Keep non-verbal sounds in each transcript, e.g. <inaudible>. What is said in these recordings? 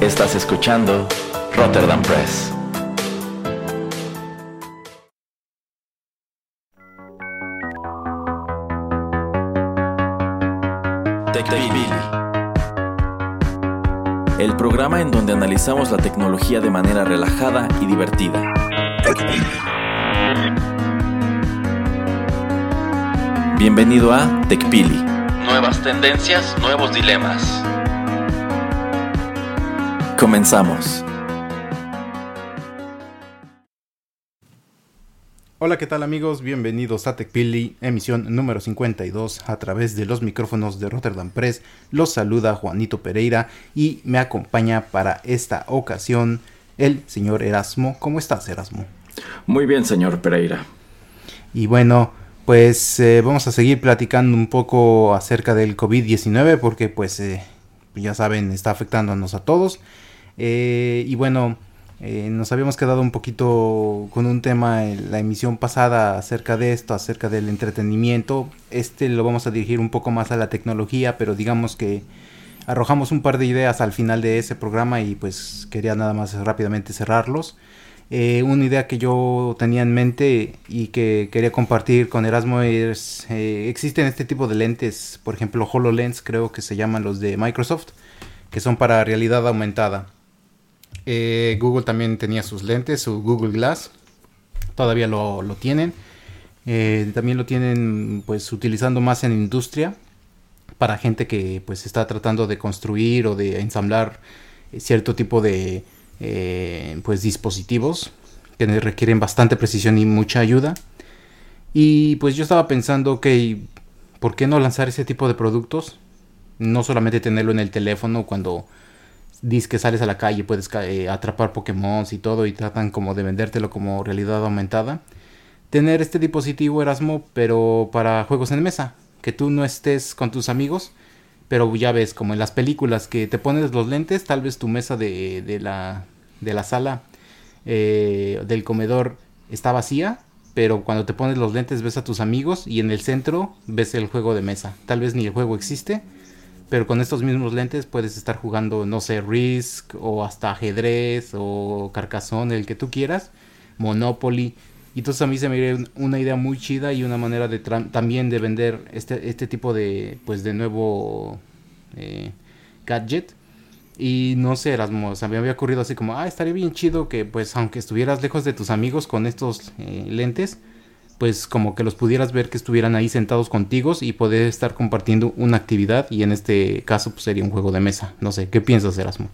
Estás escuchando Rotterdam Press. TechPili. El programa en donde analizamos la tecnología de manera relajada y divertida. Bienvenido a TechPili. Nuevas tendencias, nuevos dilemas. Comenzamos. Hola, ¿qué tal amigos? Bienvenidos a TechPili, emisión número 52 a través de los micrófonos de Rotterdam Press. Los saluda Juanito Pereira y me acompaña para esta ocasión el señor Erasmo. ¿Cómo estás, Erasmo? Muy bien, señor Pereira. Y bueno, pues eh, vamos a seguir platicando un poco acerca del COVID-19 porque pues eh, ya saben, está afectándonos a todos. Eh, y bueno, eh, nos habíamos quedado un poquito con un tema en la emisión pasada acerca de esto, acerca del entretenimiento. Este lo vamos a dirigir un poco más a la tecnología, pero digamos que arrojamos un par de ideas al final de ese programa y pues quería nada más rápidamente cerrarlos. Eh, una idea que yo tenía en mente y que quería compartir con Erasmo es, eh, existen este tipo de lentes, por ejemplo HoloLens creo que se llaman los de Microsoft, que son para realidad aumentada. Eh, Google también tenía sus lentes, su Google Glass. Todavía lo, lo tienen. Eh, también lo tienen pues utilizando más en industria. Para gente que pues está tratando de construir o de ensamblar cierto tipo de eh, pues dispositivos que requieren bastante precisión y mucha ayuda. Y pues yo estaba pensando, ok, ¿por qué no lanzar ese tipo de productos? No solamente tenerlo en el teléfono cuando dices que sales a la calle, puedes eh, atrapar Pokémon y todo y tratan como de vendértelo como realidad aumentada. Tener este dispositivo Erasmo, pero para juegos en mesa, que tú no estés con tus amigos, pero ya ves, como en las películas, que te pones los lentes, tal vez tu mesa de, de, la, de la sala eh, del comedor está vacía, pero cuando te pones los lentes ves a tus amigos y en el centro ves el juego de mesa. Tal vez ni el juego existe, pero con estos mismos lentes puedes estar jugando, no sé, Risk o hasta ajedrez o Carcassonne, el que tú quieras, Monopoly. Y entonces a mí se me dio una idea muy chida y una manera de también de vender este, este tipo de, pues de nuevo eh, gadget. Y no sé, Erasmo, o me había ocurrido así como, ah, estaría bien chido que pues aunque estuvieras lejos de tus amigos con estos eh, lentes, pues como que los pudieras ver que estuvieran ahí sentados contigo y poder estar compartiendo una actividad y en este caso pues sería un juego de mesa. No sé, ¿qué piensas Erasmo?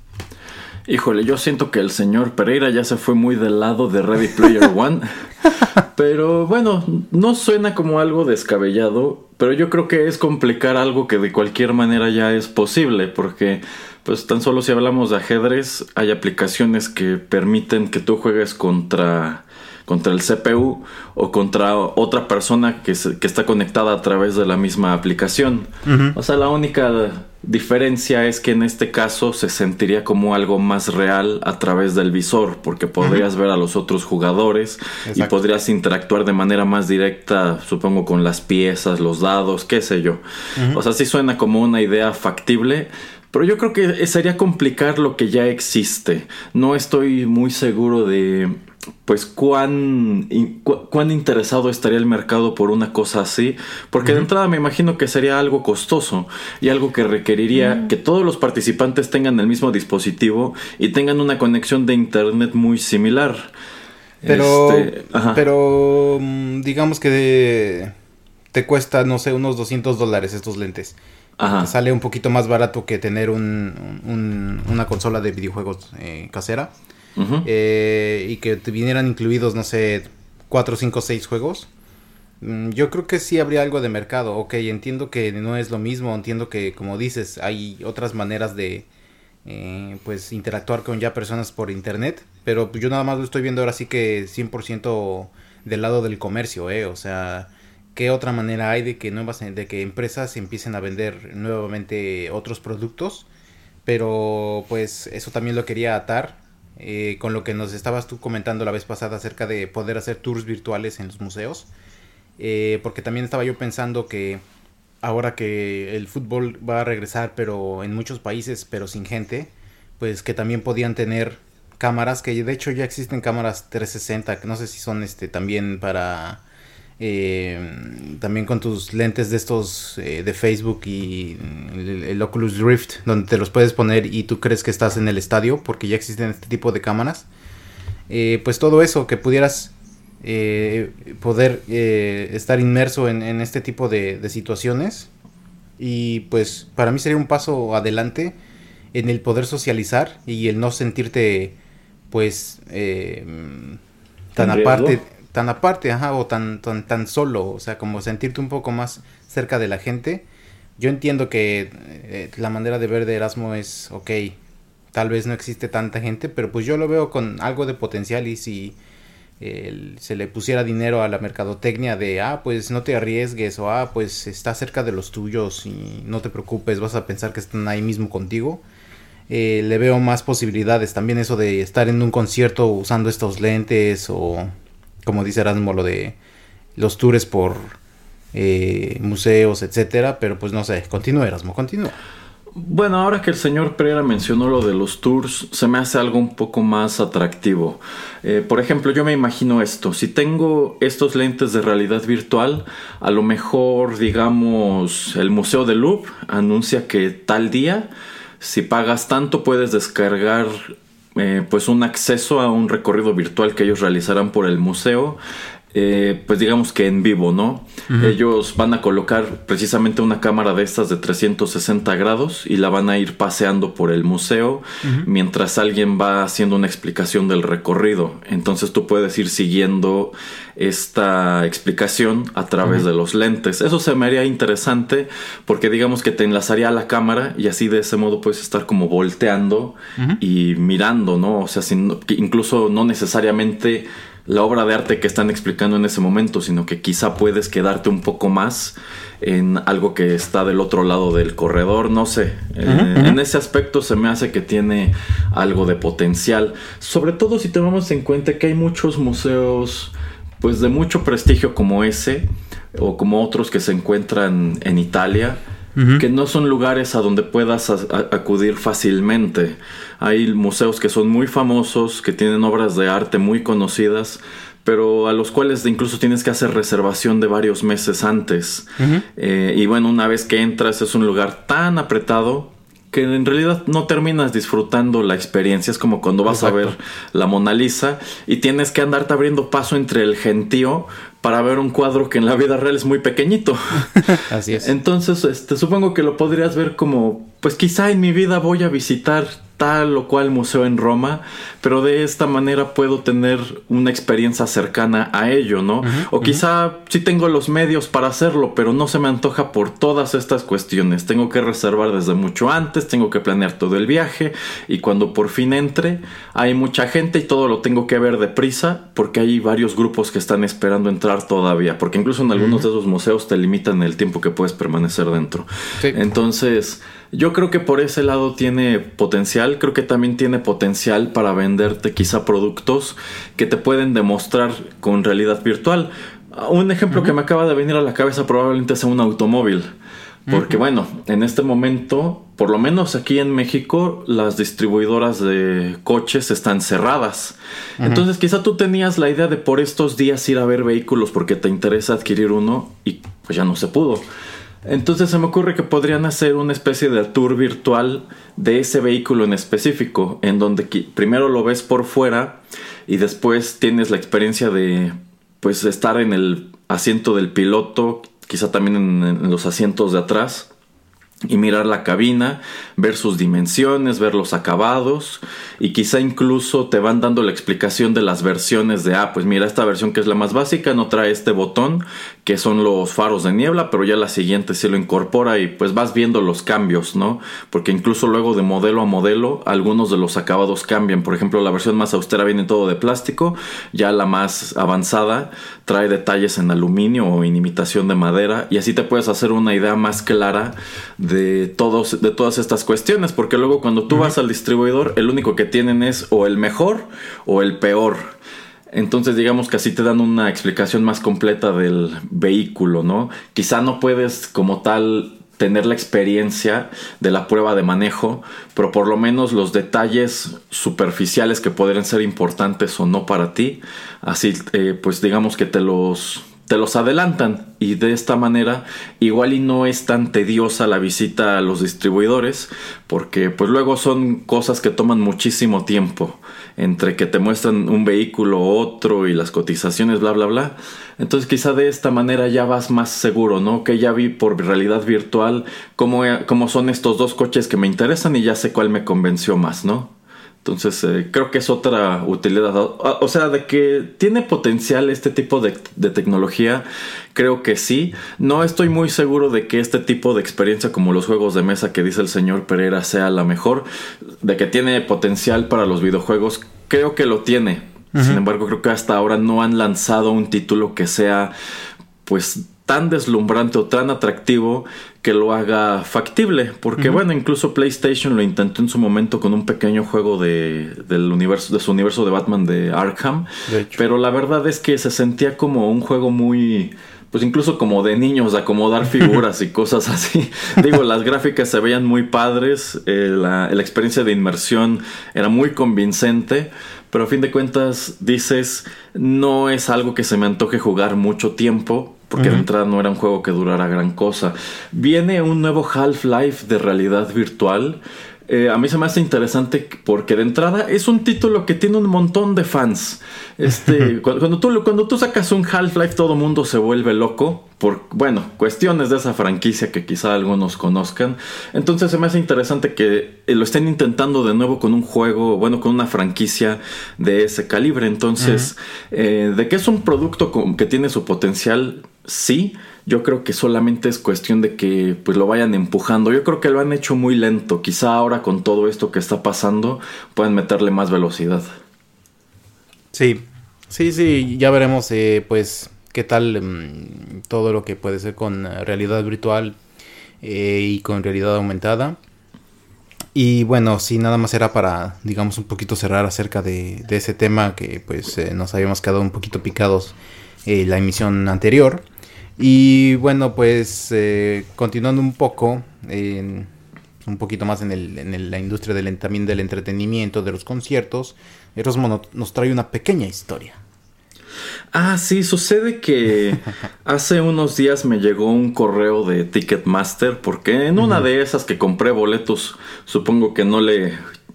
Híjole, yo siento que el señor Pereira ya se fue muy del lado de Ready Player One. <laughs> pero bueno, no suena como algo descabellado, pero yo creo que es complicar algo que de cualquier manera ya es posible, porque pues tan solo si hablamos de ajedrez, hay aplicaciones que permiten que tú juegues contra contra el CPU o contra otra persona que, que está conectada a través de la misma aplicación. O sea, la única diferencia es que en este caso se sentiría como algo más real a través del visor, porque podrías ver a los otros jugadores y podrías interactuar de manera más directa, supongo, con las piezas, los dados, qué sé yo. O sea, sí suena como una idea factible. Pero yo creo que sería complicar lo que ya existe. No estoy muy seguro de pues cuán, cuán interesado estaría el mercado por una cosa así, porque de entrada me imagino que sería algo costoso y algo que requeriría que todos los participantes tengan el mismo dispositivo y tengan una conexión de internet muy similar. Pero, este, pero mm, digamos que te cuesta, no sé, unos 200 dólares estos lentes. Te sale un poquito más barato que tener un, una consola de videojuegos eh, casera. Eh, y que te vinieran incluidos, no sé, 4, 5, 6 juegos. Mm, yo creo que sí habría algo de mercado. Ok, entiendo que no es lo mismo, entiendo que, como dices, hay otras maneras de, eh, pues, interactuar con ya personas por internet. Pero yo nada más lo estoy viendo ahora sí que 100% del lado del comercio, ¿eh? O sea, ¿qué otra manera hay de que, nuevas, de que empresas empiecen a vender nuevamente otros productos? Pero, pues, eso también lo quería atar eh, con lo que nos estabas tú comentando la vez pasada acerca de poder hacer tours virtuales en los museos. Eh, porque también estaba yo pensando que ahora que el fútbol va a regresar, pero en muchos países, pero sin gente, pues que también podían tener cámaras, que de hecho ya existen cámaras 360, que no sé si son este también para eh, también con tus lentes de estos eh, de Facebook y el, Oculus Rift, donde te los puedes poner y tú crees que estás en el estadio, porque ya existen este tipo de cámaras. Eh, pues todo eso, que pudieras poder estar inmerso en, este tipo de, de, situaciones. Y pues para mí sería un paso adelante en el poder socializar y el no sentirte pues tan aparte tan aparte, ajá, o tan, tan, tan solo, o sea, como sentirte un poco más cerca de la gente. Yo entiendo que eh, la manera de ver de Erasmo es, ok, tal vez no existe tanta gente, pero pues yo lo veo con algo de potencial y si se le pusiera dinero a la mercadotecnia de, ah, pues no te arriesgues o, ah, pues está cerca de los tuyos y no te preocupes, vas a pensar que están ahí mismo contigo. Eh, le veo más posibilidades. También eso de estar en un concierto usando estos lentes o como dice Erasmo, lo de los tours por eh, museos, etcétera, pero pues no sé, continúa Erasmo, continúa. Bueno, ahora que el señor Pereira mencionó lo de los tours, se me hace algo un poco más atractivo. Eh, por ejemplo, yo me imagino esto, si tengo estos lentes de realidad virtual, a lo mejor, digamos, el Museo de Louvre anuncia que tal día, si pagas tanto, puedes descargar eh, pues un acceso a un recorrido virtual que ellos realizarán por el museo eh, pues digamos que en vivo, ¿no? Ellos van a colocar precisamente una cámara de estas de 360 grados y la van a ir paseando por el museo mientras alguien va haciendo una explicación del recorrido. Entonces tú puedes ir siguiendo esta explicación a través de los lentes. Eso se me haría interesante porque digamos que te enlazaría a la cámara y así de ese modo puedes estar como volteando y mirando, ¿no? O sea, incluso no necesariamente la obra de arte que están explicando en ese momento, sino que quizá puedes quedarte un poco más en algo que está del otro lado del corredor, no sé. Eh, en ese aspecto se me hace que tiene algo de potencial, sobre todo si tomamos en cuenta que hay muchos museos pues de mucho prestigio como ese o como otros que se encuentran en Italia que no son lugares a donde puedas acudir fácilmente. Hay museos que son muy famosos, que tienen obras de arte muy conocidas, pero a los cuales incluso tienes que hacer reservación de varios meses antes. Eh, y bueno, una vez que entras es un lugar tan apretado que en realidad no terminas disfrutando la experiencia. Es como cuando vas a ver la Mona Lisa y tienes que andarte abriendo paso entre el gentío para ver un cuadro que en la vida real es muy pequeñito. <laughs> Así es. Entonces, este, supongo que lo podrías ver como, pues quizá en mi vida voy a visitar tal o cual museo en Roma, pero de esta manera puedo tener una experiencia cercana a ello, ¿no? o quizá sí tengo los medios para hacerlo, pero no se me antoja por todas estas cuestiones. Tengo que reservar desde mucho antes, tengo que planear todo el viaje y cuando por fin entre hay mucha gente y todo lo tengo que ver deprisa porque hay varios grupos que están esperando entrar todavía, porque incluso en algunos de esos museos te limitan el tiempo que puedes permanecer dentro. Entonces, yo creo que por ese lado tiene potencial, creo que también tiene potencial para venderte quizá productos que te pueden demostrar con realidad virtual. Un ejemplo que me acaba de venir a la cabeza probablemente sea un automóvil. Porque bueno, en este momento, por lo menos aquí en México, las distribuidoras de coches están cerradas. Entonces quizá tú tenías la idea de por estos días ir a ver vehículos porque te interesa adquirir uno y pues ya no se pudo. Entonces se me ocurre que podrían hacer una especie de tour virtual de ese vehículo en específico, en donde primero lo ves por fuera y después tienes la experiencia de pues estar en el asiento del piloto, quizá también en los asientos de atrás y mirar la cabina, ver sus dimensiones, ver los acabados y quizá incluso te van dando la explicación de las versiones de, ah, pues mira, esta versión que es la más básica no trae este botón que son los faros de niebla, pero ya la siguiente sí lo incorpora y pues vas viendo los cambios, ¿no? Porque incluso luego de modelo a modelo algunos de los acabados cambian, por ejemplo la versión más austera viene todo de plástico, ya la más avanzada trae detalles en aluminio o en imitación de madera y así te puedes hacer una idea más clara de, todos, de todas estas cuestiones, porque luego cuando tú vas al distribuidor, el único que tienen es o el mejor o el peor. Entonces digamos que así te dan una explicación más completa del vehículo, ¿no? Quizá no puedes como tal tener la experiencia de la prueba de manejo, pero por lo menos los detalles superficiales que podrían ser importantes o no para ti, así eh, pues digamos que te los te los adelantan y de esta manera igual y no es tan tediosa la visita a los distribuidores porque pues luego son cosas que toman muchísimo tiempo entre que te muestran un vehículo otro y las cotizaciones bla bla bla. Entonces quizá de esta manera ya vas más seguro no que ya vi por realidad virtual cómo, cómo son estos dos coches que me interesan y ya sé cuál me convenció más no entonces, eh, creo que es otra utilidad. O, sea, de que tiene potencial este tipo de, tecnología, creo que sí. No estoy muy seguro de que este tipo de experiencia, como los juegos de mesa que dice el señor Pereira, sea la mejor. De que tiene potencial para los videojuegos, creo que lo tiene. Sin embargo, creo que hasta ahora no han lanzado un título que sea, pues, tan deslumbrante o tan atractivo que lo haga factible. Porque bueno, incluso PlayStation lo intentó en su momento con un pequeño juego de, del universo, de su universo de Batman de Arkham. pero la verdad es que se sentía como un juego muy pues incluso como de niños, acomodar figuras y cosas así. <laughs> Digo, las gráficas se veían muy padres, eh, la, la, experiencia de inmersión era muy convincente, pero a fin de cuentas dices, no es algo que se me antoje jugar mucho tiempo, porque de entrada no era un juego que durara gran cosa. Viene un nuevo Half-Life de realidad virtual. Eh, a mí se me hace interesante porque de entrada es un título que tiene un montón de fans. Este, <laughs> cuando, tú, cuando tú sacas un Half-Life todo mundo se vuelve loco por, bueno, cuestiones de esa franquicia que quizá algunos conozcan. Entonces se me hace interesante que eh, lo estén intentando de nuevo con un juego, bueno, con una franquicia de ese calibre. Entonces, eh, de que es un producto que tiene su potencial, sí, yo creo que solamente es cuestión de que pues lo vayan empujando. Yo creo que lo han hecho muy lento. Quizá ahora con todo esto que está pasando pueden meterle más velocidad. Sí, sí, sí, ya veremos eh, pues qué tal mm, todo lo que puede ser con realidad virtual eh, y con realidad aumentada. Y bueno, sí, nada más era para, digamos, un poquito cerrar acerca de, ese tema que pues eh, nos habíamos quedado un poquito picados la emisión anterior. Y bueno, pues eh, continuando un poco, un poquito más en, el, en la industria del, también del entretenimiento, de los conciertos, Erosmo nos trae una pequeña historia. Ah, sí, sucede que <laughs> hace unos días me llegó un correo de Ticketmaster porque en una de esas que compré boletos, supongo que no le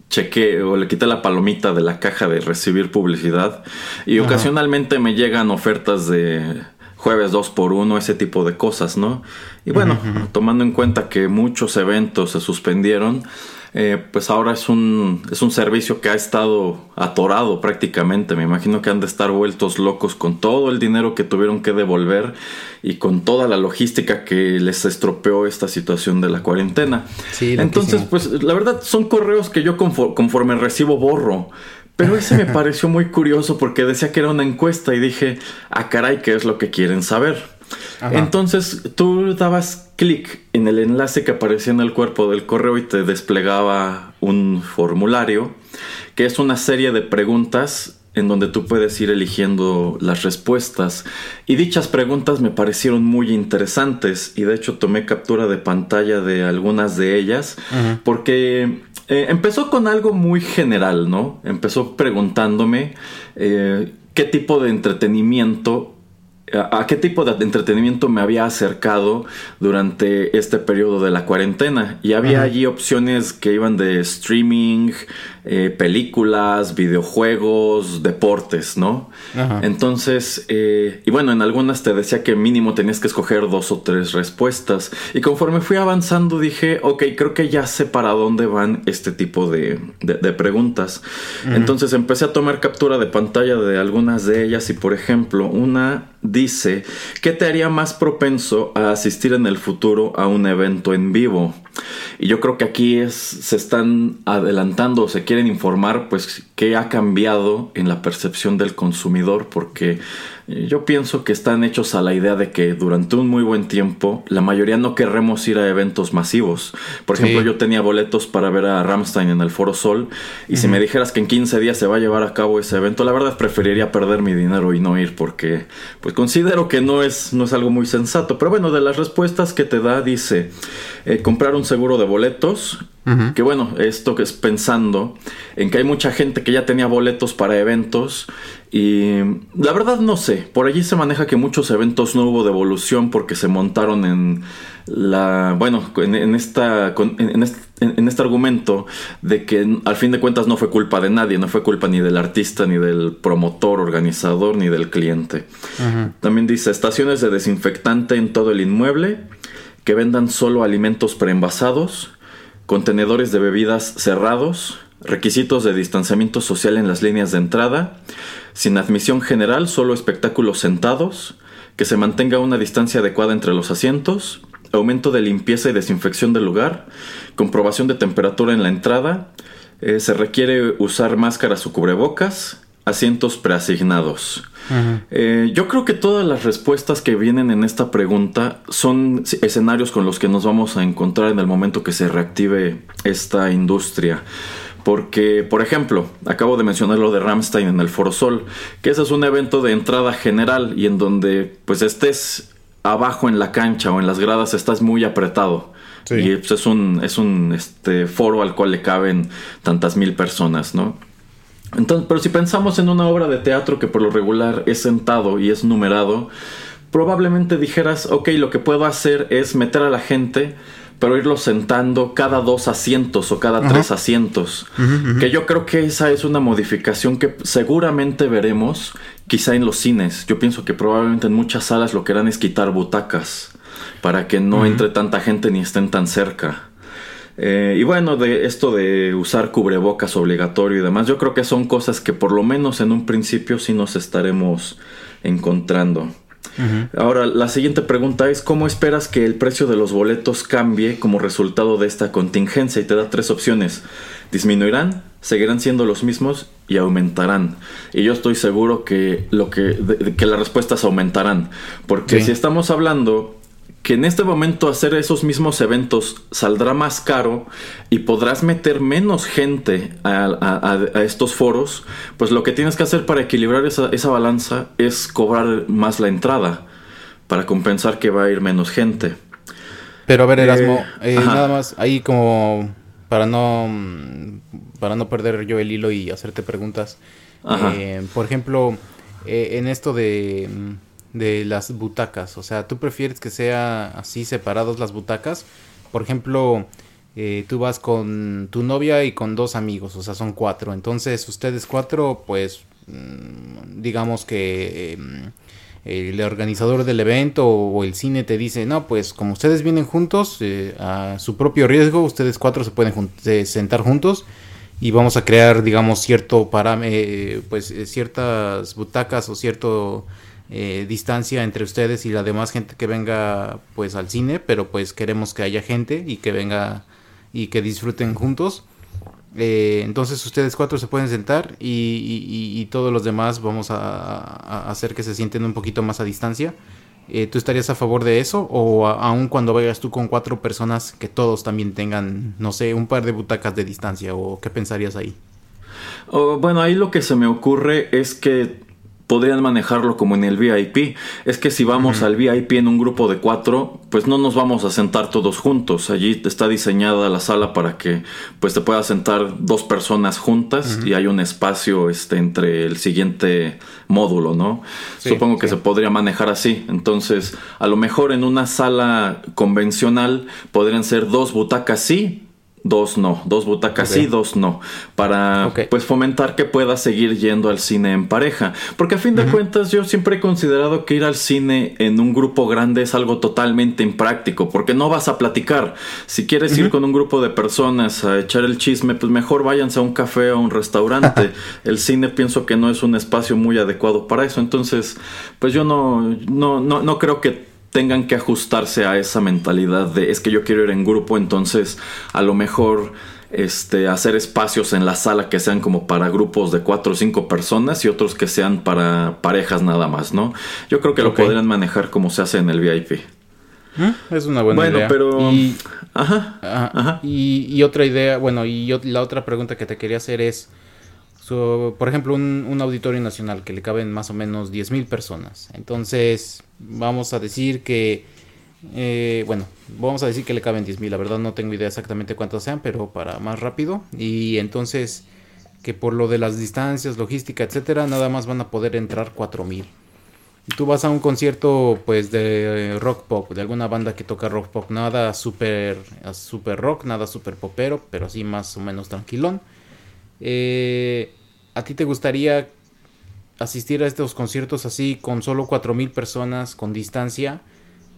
chequé o le quité la palomita de la caja de recibir publicidad y ocasionalmente me llegan ofertas de jueves 2 por 1 ese tipo de cosas, ¿no? Y bueno, tomando en cuenta que muchos eventos se suspendieron, eh, pues ahora es un, es un servicio que ha estado atorado prácticamente. Me imagino que han de estar vueltos locos con todo el dinero que tuvieron que devolver y con toda la logística que les estropeó esta situación de la cuarentena. Sí, Entonces, pues la verdad son correos que yo conforme recibo borro. Pero ese me pareció muy curioso porque decía que era una encuesta y dije, ah, caray, ¿qué es lo que quieren saber? Entonces tú dabas clic en el enlace que aparecía en el cuerpo del correo y te desplegaba un formulario que es una serie de preguntas en donde tú puedes ir eligiendo las respuestas. Y dichas preguntas me parecieron muy interesantes y de hecho tomé captura de pantalla de algunas de ellas porque eh, empezó con algo muy general, ¿no? Empezó preguntándome eh, qué tipo de entretenimiento a, qué tipo de entretenimiento me había acercado durante este periodo de la cuarentena. Y había allí opciones que iban de streaming, eh, películas, videojuegos, deportes, ¿no? Entonces, eh, y bueno, en algunas te decía que mínimo tenías que escoger dos o tres respuestas. Y conforme fui avanzando dije, ok, creo que ya sé para dónde van este tipo de, preguntas. Entonces empecé a tomar captura de pantalla de algunas de ellas y por ejemplo, una dice, ¿qué te haría más propenso a asistir en el futuro a un evento en vivo? Y yo creo que aquí es, se están adelantando se quieren informar, pues, qué ha cambiado en la percepción del consumidor, porque yo pienso que están hechos a la idea de que durante un muy buen tiempo la mayoría no querremos ir a eventos masivos. Por ejemplo, yo tenía boletos para ver a Ramstein en el Foro Sol y si me dijeras que en 15 días se va a llevar a cabo ese evento, la verdad preferiría perder mi dinero y no ir porque pues considero que no es, no es algo muy sensato. Pero bueno, de las respuestas que te da dice eh, comprar un seguro de boletos, que bueno, esto que es pensando en que hay mucha gente que ya tenía boletos para eventos y la verdad no sé, por allí se maneja que muchos eventos no hubo devolución porque se montaron en la, bueno, en, esta, en, este, argumento de que al fin de cuentas no fue culpa de nadie, no fue culpa ni del artista, ni del promotor, organizador, ni del cliente. También dice estaciones de desinfectante en todo el inmueble, que vendan solo alimentos preenvasados, contenedores de bebidas cerrados, requisitos de distanciamiento social en las líneas de entrada, sin admisión general, solo espectáculos sentados, que se mantenga una distancia adecuada entre los asientos, aumento de limpieza y desinfección del lugar, comprobación de temperatura en la entrada, eh, se requiere usar máscaras o cubrebocas, asientos preasignados. Eh, yo creo que todas las respuestas que vienen en esta pregunta son escenarios con los que nos vamos a encontrar en el momento que se reactive esta industria. Porque, por ejemplo, acabo de mencionar lo de Ramstein en el Foro Sol, que ese es un evento de entrada general y en donde pues estés abajo en la cancha o en las gradas estás muy apretado. Y pues, es un, es un este, foro al cual le caben tantas mil personas, ¿no? Entonces, pero si pensamos en una obra de teatro que por lo regular es sentado y es numerado, probablemente dijeras, ok, lo que puedo hacer es meter a la gente, pero irlo sentando cada dos asientos o cada tres asientos. Que yo creo que esa es una modificación que seguramente veremos quizá en los cines. Yo pienso que probablemente en muchas salas lo que harán es quitar butacas para que no entre tanta gente ni estén tan cerca. Eh, y bueno, de esto de usar cubrebocas obligatorio y demás, yo creo que son cosas que por lo menos en un principio sí nos estaremos encontrando. Ahora, la siguiente pregunta es, ¿cómo esperas que el precio de los boletos cambie como resultado de esta contingencia? Y te da tres opciones. Disminuirán, seguirán siendo los mismos y aumentarán. Y yo estoy seguro que, lo que, que las respuestas aumentarán. Porque si estamos hablando que en este momento hacer esos mismos eventos saldrá más caro y podrás meter menos gente a, estos foros, pues lo que tienes que hacer para equilibrar esa, balanza es cobrar más la entrada para compensar que va a ir menos gente. Pero a ver, Erasmo, eh, eh, nada más ahí como para no para no perder yo el hilo y hacerte preguntas. Eh, por ejemplo, en esto de de las butacas? O sea, ¿tú prefieres que sea así separados las butacas? Por ejemplo, eh, tú vas con tu novia y con dos amigos, o sea, son cuatro. Entonces, ustedes cuatro, pues, mm, digamos que em, el organizador del evento o, el cine te dice, no, pues como ustedes vienen juntos, eh, a su propio riesgo, ustedes cuatro se pueden sentar juntos y vamos a crear, digamos, cierto eh, pues ciertas butacas o cierto eh, distancia entre ustedes y la demás gente que venga pues al cine, pero pues queremos que haya gente y que venga y que disfruten juntos. Eh, entonces ustedes cuatro se pueden sentar y, todos los demás vamos a, hacer que se sienten un poquito más a distancia. Eh, ¿Tú estarías a favor de eso? ¿O aún cuando vayas tú con cuatro personas que todos también tengan, no sé, un par de butacas de distancia? ¿O qué pensarías ahí? Oh, bueno, ahí lo que se me ocurre es que podrían manejarlo como en el VIP. Es que si vamos al VIP en un grupo de cuatro, pues no nos vamos a sentar todos juntos. Allí está diseñada la sala para que pues te puedas sentar dos personas juntas y hay un espacio este, entre el siguiente módulo, ¿no? Supongo que se podría manejar así. Entonces, a lo mejor en una sala convencional podrían ser dos butacas sí dos no, dos butacas sí, dos no, para pues fomentar que puedas seguir yendo al cine en pareja, porque a fin de cuentas yo siempre he considerado que ir al cine en un grupo grande es algo totalmente impráctico, porque no vas a platicar. Si quieres ir con un grupo de personas a echar el chisme, pues mejor váyanse a un café o a un restaurante. <laughs> el cine pienso que no es un espacio muy adecuado para eso, entonces pues yo no no no, no creo que tengan que ajustarse a esa mentalidad de es que yo quiero ir en grupo, entonces a lo mejor este, hacer espacios en la sala que sean como para grupos de cuatro o cinco personas y otros que sean para parejas nada más, ¿no? Yo creo que lo podrían manejar como se hace en el VIP. ¿Mm? Es una buena idea. Bueno, pero... Y, ajá, ajá. Y, otra idea, bueno, y la otra pregunta que te quería hacer es, por ejemplo, un, auditorio nacional que le caben más o menos 10.000 personas. Entonces, vamos a decir que eh, bueno, vamos a decir que le caben 10.000, la verdad no tengo idea exactamente cuántos sean, pero para más rápido. Y entonces que por lo de las distancias, logística, etcétera, nada más van a poder entrar 4.000. Tú vas a un concierto pues de rock pop, de alguna banda que toca rock pop, nada super, super rock, nada super popero, pero así más o menos tranquilón. Eh, ¿A ti te gustaría asistir a estos conciertos así con solo 4.000 personas, con distancia?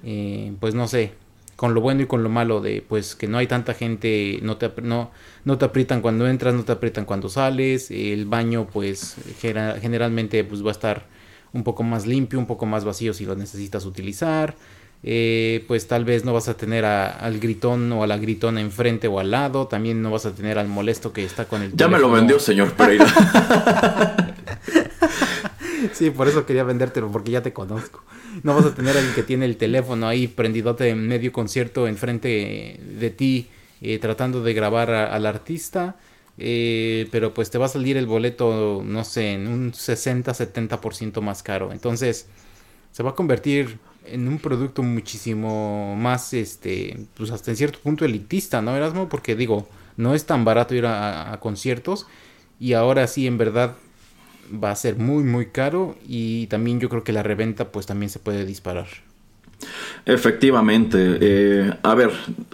Eh, pues no sé, con lo bueno y con lo malo de pues que no hay tanta gente, no te, no, no te aprietan cuando entras, no te aprietan cuando sales, el baño pues generalmente pues va a estar un poco más limpio, un poco más vacío si lo necesitas utilizar. Eh, pues tal vez no vas a tener al gritón o a la gritona enfrente o al lado, también no vas a tener al molesto que está con el... Ya me lo vendió, señor Pereira. <laughs> sí, por eso quería vendértelo, porque ya te conozco. No vas a tener al que tiene el teléfono ahí prendidote en medio concierto enfrente de ti, eh, tratando de grabar al artista. Eh, pero pues te va a salir el boleto, no sé, en un 60-70% más caro. Entonces, se va a convertir en un producto muchísimo más, este, pues hasta en cierto punto elitista, ¿no, Erasmo? Porque digo, no es tan barato ir a conciertos y ahora sí, en verdad, va a ser muy, muy caro y también yo creo que la reventa pues también se puede disparar. Efectivamente. Eh, a ver,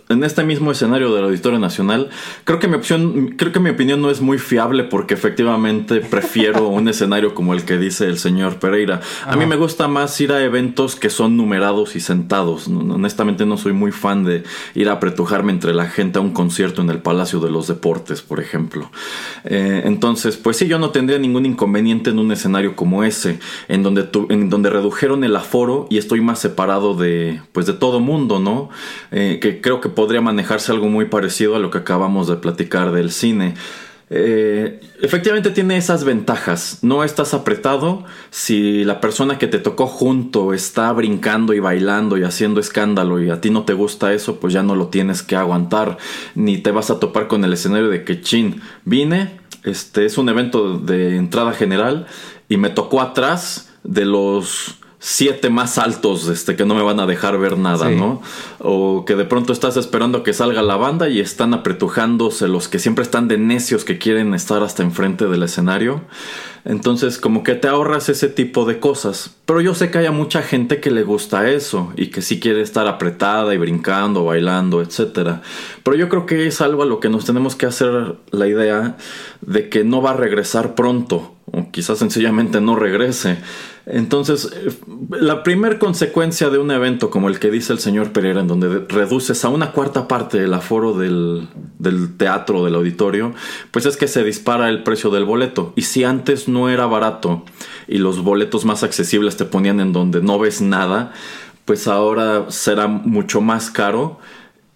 en este mismo escenario del Auditorio Nacional, creo que mi opción, creo que mi opinión no es muy fiable porque efectivamente prefiero un <laughs> escenario como el que dice el señor Pereira. A mí me gusta más ir a eventos que son numerados y sentados. Honestamente no soy muy fan de ir a apretujarme entre la gente a un concierto en el Palacio de los Deportes, por ejemplo. Eh, entonces, pues sí, yo no tendría ningún inconveniente en un escenario como ese, en donde, en donde redujeron el aforo y estoy más separado de, pues de todo mundo, ¿no? Eh, que creo que podría manejarse algo muy parecido a lo que acabamos de platicar del cine. Eh, efectivamente tiene esas ventajas. No estás apretado. Si la persona que te tocó junto está brincando y bailando y haciendo escándalo y a ti no te gusta eso, pues ya no lo tienes que aguantar. Ni te vas a topar con el escenario de que chin, vine. Este es un evento de entrada general y me tocó atrás de los siete más altos este, que no me van a dejar ver nada, ¿no? O que de pronto estás esperando que salga la banda y están apretujándose los que siempre están de necios que quieren estar hasta enfrente del escenario. Entonces, como que te ahorras ese tipo de cosas. Pero yo sé que hay mucha gente que le gusta eso y que sí quiere estar apretada y brincando, bailando, etc. Pero yo creo que es algo a lo que nos tenemos que hacer la idea de que no va a regresar pronto o quizás sencillamente no regrese. Entonces, la primera consecuencia de un evento como el que dice el señor Pereira, en donde reduces a una cuarta parte el aforo del, del teatro, del auditorio, pues es que se dispara el precio del boleto. Y si antes no era barato y los boletos más accesibles te ponían en donde no ves nada, pues ahora será mucho más caro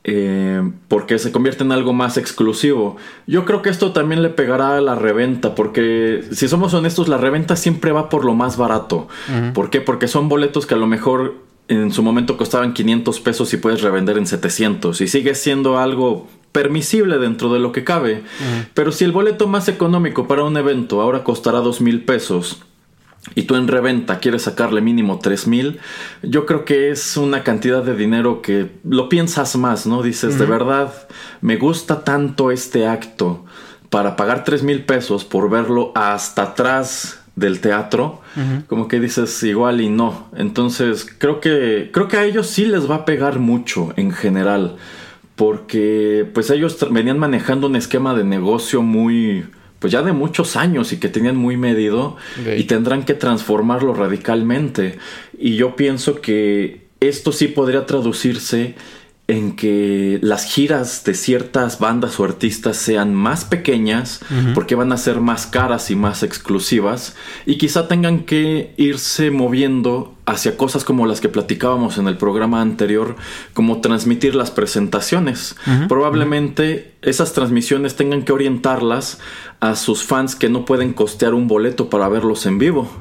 eh, porque se convierte en algo más exclusivo. Yo creo que esto también le pegará a la reventa, porque si somos honestos, la reventa siempre va por lo más barato. ¿Por qué? Porque son boletos que a lo mejor en su momento costaban 500 pesos y puedes revender en 700 y sigue siendo algo permisible dentro de lo que cabe. Pero si el boleto más económico para un evento ahora costará 2 mil pesos, y tú en reventa quieres sacarle mínimo 3 mil, yo creo que es una cantidad de dinero que lo piensas más, ¿no? Dices, de verdad, me gusta tanto este acto para pagar 3 mil pesos por verlo hasta atrás del teatro, como que dices igual y no. Entonces, creo que, creo que a ellos sí les va a pegar mucho en general, porque pues ellos venían manejando un esquema de negocio muy pues ya de muchos años y que tenían muy medido y tendrán que transformarlo radicalmente. Y yo pienso que esto sí podría traducirse en que las giras de ciertas bandas o artistas sean más pequeñas porque van a ser más caras y más exclusivas y quizá tengan que irse moviendo hacia cosas como las que platicábamos en el programa anterior, como transmitir las presentaciones. Probablemente esas transmisiones tengan que orientarlas a sus fans que no pueden costear un boleto para verlos en vivo.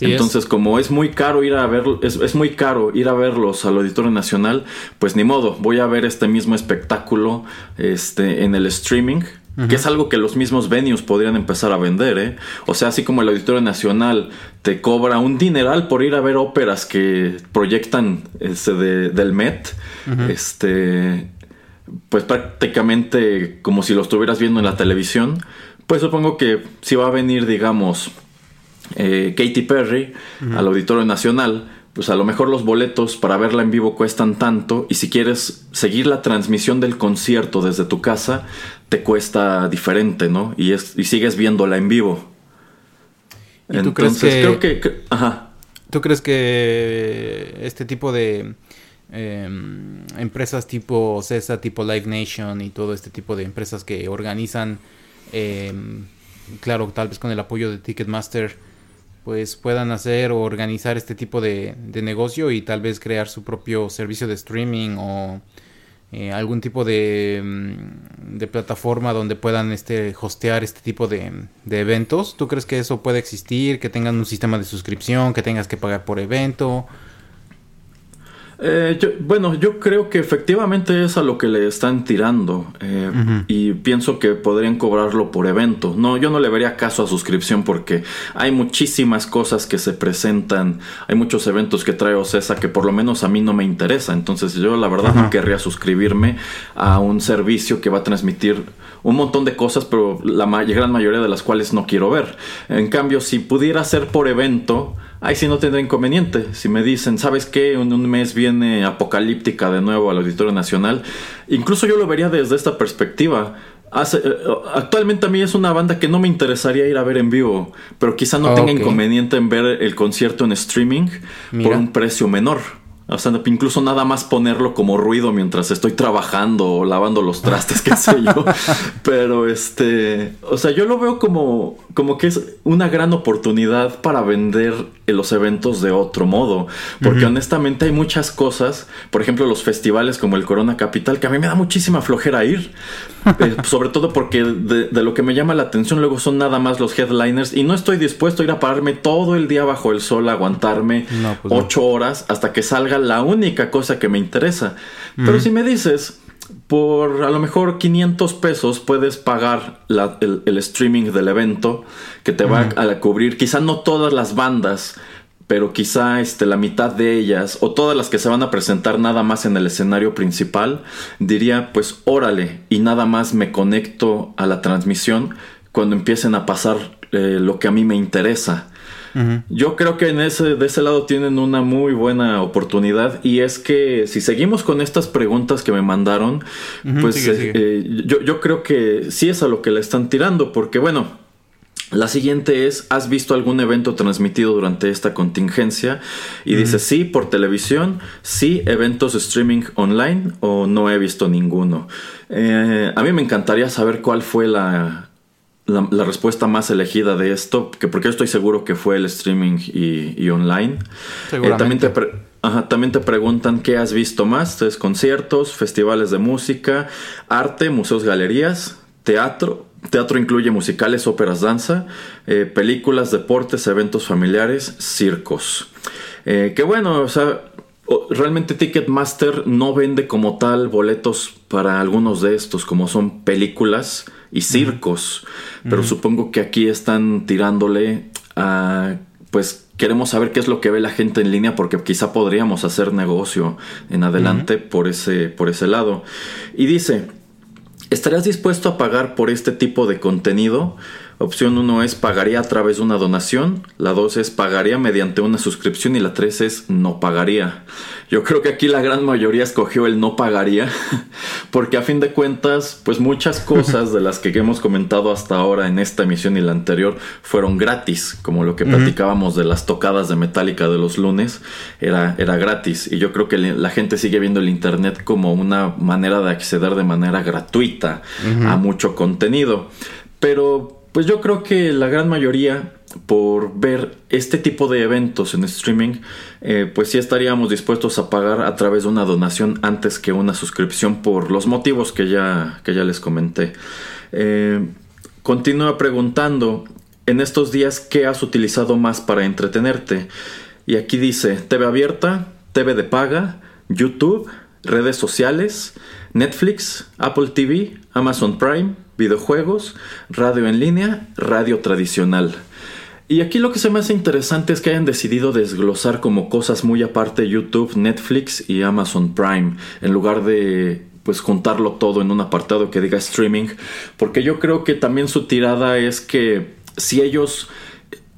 Entonces, como es muy caro ir a ver, es, muy caro ir a verlos al Auditorio Nacional, pues ni modo, voy a ver este mismo espectáculo este, en el streaming. Que es algo que los mismos venues podrían empezar a vender, ¿eh? O sea, así como el Auditorio Nacional te cobra un dineral por ir a ver óperas que proyectan este, del Met, este, pues prácticamente como si lo estuvieras viendo en la televisión, pues supongo que si va a venir, digamos, eh, Katy Perry al Auditorio Nacional, pues a lo mejor los boletos para verla en vivo cuestan tanto y si quieres seguir la transmisión del concierto desde tu casa, te cuesta diferente, ¿no? Y, es, y sigues viéndola en vivo. ¿Y tú crees que, creo que, Ajá. ¿Tú crees que este tipo de em, empresas tipo CESA, tipo Live Nation y todo este tipo de empresas que organizan, em, claro, tal vez con el apoyo de Ticketmaster, pues puedan hacer o organizar este tipo de, negocio y tal vez crear su propio servicio de streaming o eh, algún tipo de, mm, de, plataforma donde puedan este hostear este tipo de, de, eventos. ¿Tú crees que eso puede existir? Que tengan un sistema de suscripción, que tengas que pagar por evento eh, bueno, yo creo que efectivamente es a lo que le están tirando eh, y pienso que podrían cobrarlo por evento. No, yo no le vería caso a suscripción porque hay muchísimas cosas que se presentan, hay muchos eventos que trae Ocesa que por lo menos a mí no me interesa. Entonces yo la verdad no querría suscribirme a un servicio que va a transmitir un montón de cosas, pero la gran mayoría de las cuales no quiero ver. En cambio, si pudiera ser por evento, Ahí sí no tendré inconveniente. Si me dicen, ¿sabes qué? En un mes viene Apocalíptica de nuevo al Auditorio Nacional. Incluso yo lo vería desde esta perspectiva. Eh, actualmente a mí es una banda que no me interesaría ir a ver en vivo, pero quizá no tenga inconveniente en ver el concierto en streaming por un precio menor. O sea, incluso nada más ponerlo como ruido mientras estoy trabajando o lavando los trastes, qué sé yo. <laughs> Pero este, o sea, yo lo veo como, como que es una gran oportunidad para vender los eventos de otro modo. Porque honestamente hay muchas cosas, por ejemplo, los festivales como el Corona Capital, que a mí me da muchísima flojera ir. <laughs> Eh, sobre todo porque de, lo que me llama la atención luego son nada más los headliners y no estoy dispuesto a ir a pararme todo el día bajo el sol, a aguantarme pues ocho horas hasta que salga la única cosa que me interesa. Pero si me dices, por a lo mejor 500 pesos puedes pagar el, streaming del evento que te va a, cubrir, quizá no todas las bandas, pero quizá este, la mitad de ellas o todas las que se van a presentar nada más en el escenario principal, diría pues órale y nada más me conecto a la transmisión cuando empiecen a pasar eh, lo que a mí me interesa. Yo creo que en ese, de ese lado tienen una muy buena oportunidad y es que si seguimos con estas preguntas que me mandaron, pues eh, eh, yo, yo creo que sí es a lo que le están tirando, porque bueno, la siguiente es, ¿has visto algún evento transmitido durante esta contingencia? Y dice, sí, por televisión, sí, eventos streaming online o no he visto ninguno. Eh, a mí me encantaría saber cuál fue la, la, respuesta más elegida de esto, que porque estoy seguro que fue el streaming y, online. Eh, también, te también te preguntan qué has visto más. Entonces, conciertos, festivales de música, arte, museos, galerías, teatro. Teatro incluye musicales, óperas, danza, eh, películas, deportes, eventos familiares, circos. Eh, que bueno, o sea, realmente Ticketmaster no vende como tal boletos para algunos de estos, como son películas y circos. Pero supongo que aquí están tirándole a, pues queremos saber qué es lo que ve la gente en línea porque quizá podríamos hacer negocio en adelante por, ese, por ese lado. Y dice, ¿Estarías dispuesto a pagar por este tipo de contenido? Opción 1 es pagaría a través de una donación, la 2 es pagaría mediante una suscripción y la 3 es no pagaría. Yo creo que aquí la gran mayoría escogió el no pagaría, <laughs> porque a fin de cuentas, pues muchas cosas de las que hemos comentado hasta ahora en esta emisión y la anterior fueron gratis, como lo que platicábamos de las tocadas de Metallica de los lunes, era, era gratis. Y yo creo que la gente sigue viendo el Internet como una manera de acceder de manera gratuita a mucho contenido. Pero pues yo creo que la gran mayoría, por ver este tipo de eventos en streaming, eh, pues sí estaríamos dispuestos a pagar a través de una donación antes que una suscripción por los motivos que ya, que ya les comenté. Eh, continúa preguntando, en estos días, ¿qué has utilizado más para entretenerte? Y aquí dice, TV abierta, TV de paga, YouTube, redes sociales, Netflix, Apple TV, Amazon Prime, videojuegos, radio en línea, radio tradicional. Y aquí lo que se me hace interesante es que hayan decidido desglosar como cosas muy aparte YouTube, Netflix y Amazon Prime, en lugar de pues juntarlo todo en un apartado que diga streaming, porque yo creo que también su tirada es que si ellos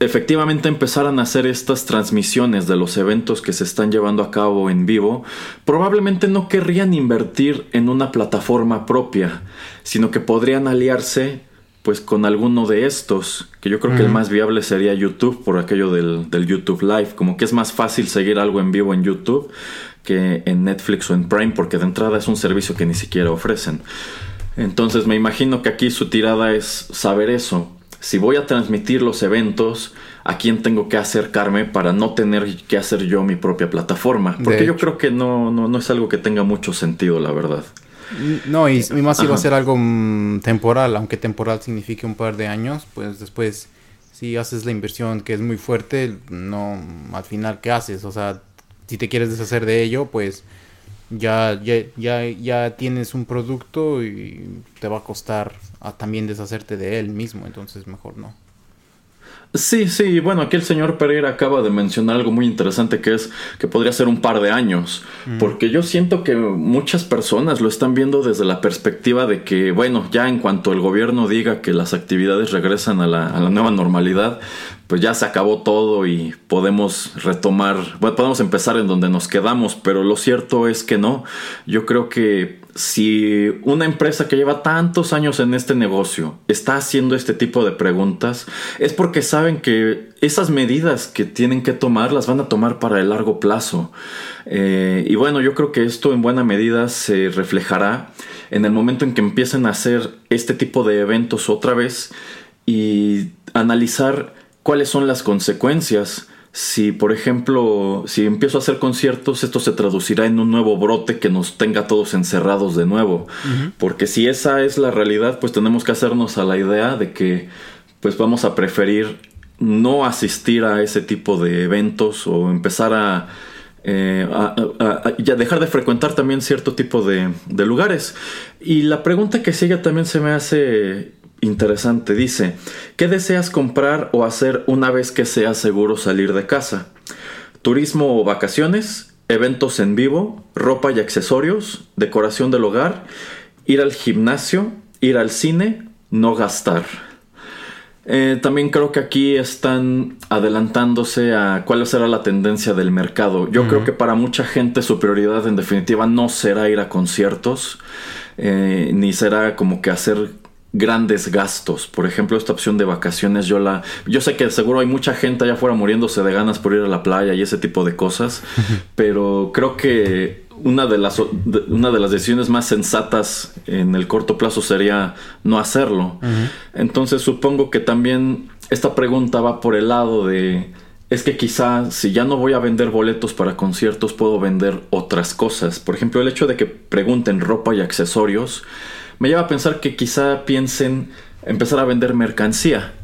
efectivamente empezaran a hacer estas transmisiones de los eventos que se están llevando a cabo en vivo, probablemente no querrían invertir en una plataforma propia, sino que podrían aliarse pues con alguno de estos, que yo creo que el más viable sería YouTube por aquello del, del, YouTube Live, como que es más fácil seguir algo en vivo en YouTube que en Netflix o en Prime, porque de entrada es un servicio que ni siquiera ofrecen. Entonces me imagino que aquí su tirada es saber eso, si voy a transmitir los eventos, a quién tengo que acercarme para no tener que hacer yo mi propia plataforma. Porque yo creo que no, no, es algo que tenga mucho sentido, la verdad. No, y, más si va a ser algo mm, temporal, aunque temporal signifique un par de años, pues después si haces la inversión que es muy fuerte, no, al final, ¿qué haces? O sea, si te quieres deshacer de ello, pues ya, ya, ya, ya tienes un producto y te va a costar a también deshacerte de él mismo, entonces mejor no. Sí, sí, bueno, aquí el señor Pereira acaba de mencionar algo muy interesante que es que podría ser un par de años, porque yo siento que muchas personas lo están viendo desde la perspectiva de que, bueno, ya en cuanto el gobierno diga que las actividades regresan a la, a la nueva normalidad, pues ya se acabó todo y podemos retomar, bueno, podemos empezar en donde nos quedamos, pero lo cierto es que no. Yo creo que si una empresa que lleva tantos años en este negocio está haciendo este tipo de preguntas, es porque saben que esas medidas que tienen que tomar las van a tomar para el largo plazo. Eh, y bueno, yo creo que esto en buena medida se reflejará en el momento en que empiecen a hacer este tipo de eventos otra vez y analizar cuáles son las consecuencias. Si, por ejemplo, si empiezo a hacer conciertos, esto se traducirá en un nuevo brote que nos tenga todos encerrados de nuevo. Porque si esa es la realidad, pues tenemos que hacernos a la idea de que pues vamos a preferir no asistir a ese tipo de eventos o empezar a, eh, dejar de frecuentar también cierto tipo de, de lugares. Y la pregunta que sigue también se me hace interesante. Dice, ¿qué deseas comprar o hacer una vez que sea seguro salir de casa? Turismo o vacaciones, eventos en vivo, ropa y accesorios, decoración del hogar, ir al gimnasio, ir al cine, no gastar. Eh, también creo que aquí están adelantándose a cuál será la tendencia del mercado. Yo creo que para mucha gente su prioridad en definitiva no será ir a conciertos, eh, ni será como que hacer grandes gastos. Por ejemplo, esta opción de vacaciones, yo la. Yo sé que seguro hay mucha gente allá afuera muriéndose de ganas por ir a la playa y ese tipo de cosas. <laughs> pero creo que una de las una de las decisiones más sensatas en el corto plazo sería no hacerlo. Entonces supongo que también esta pregunta va por el lado de es que quizá si ya no voy a vender boletos para conciertos puedo vender otras cosas. Por ejemplo, el hecho de que pregunten ropa y accesorios me lleva a pensar que quizá piensen empezar a vender mercancía.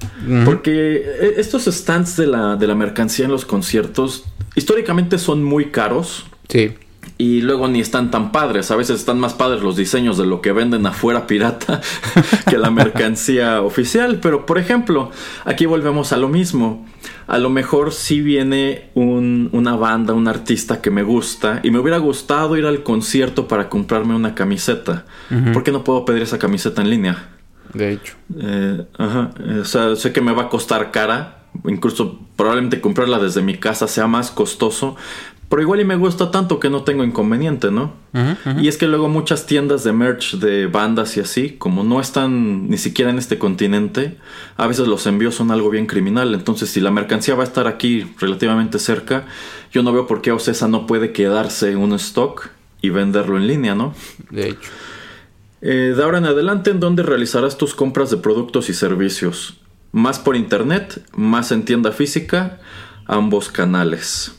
Porque eh, estos stands de la, de la mercancía en los conciertos históricamente son muy caros. Sí. Y luego ni están tan padres. A veces están más padres los diseños de lo que venden afuera pirata <laughs> que la mercancía oficial. Pero por ejemplo, aquí volvemos a lo mismo. A lo mejor si viene una banda, un artista que me gusta y me hubiera gustado ir al concierto para comprarme una camiseta. ¿Por qué no puedo pedir esa camiseta en línea? De hecho. Eh, ajá. O sea, sé que me va a costar cara. Incluso probablemente comprarla desde mi casa sea más costoso, pero igual y me gusta tanto que no tengo inconveniente, ¿no? Y es que luego muchas tiendas de merch de bandas y así, como no están ni siquiera en este continente, a veces los envíos son algo bien criminal. Entonces, si la mercancía va a estar aquí relativamente cerca, yo no veo por qué Ocesa no puede quedarse un stock y venderlo en línea, ¿no? De hecho. Eh, de ahora en adelante, ¿en dónde realizarás tus compras de productos y servicios? Más por internet, más en tienda física, ambos canales.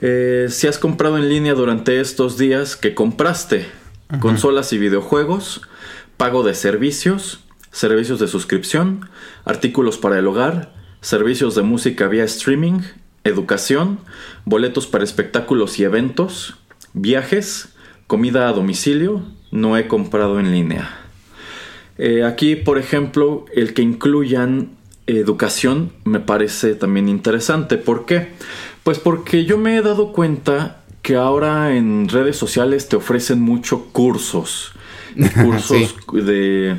Eh, si has comprado en línea durante estos días, ¿qué compraste? Consolas y videojuegos, pago de servicios, servicios de suscripción, artículos para el hogar, servicios de música vía streaming, educación, boletos para espectáculos y eventos, viajes, comida a domicilio, no he comprado en línea. Eh, aquí, por ejemplo, el que incluyan educación me parece también interesante. ¿Por qué? Pues porque yo me he dado cuenta que ahora en redes sociales te ofrecen mucho cursos. <laughs> Cursos de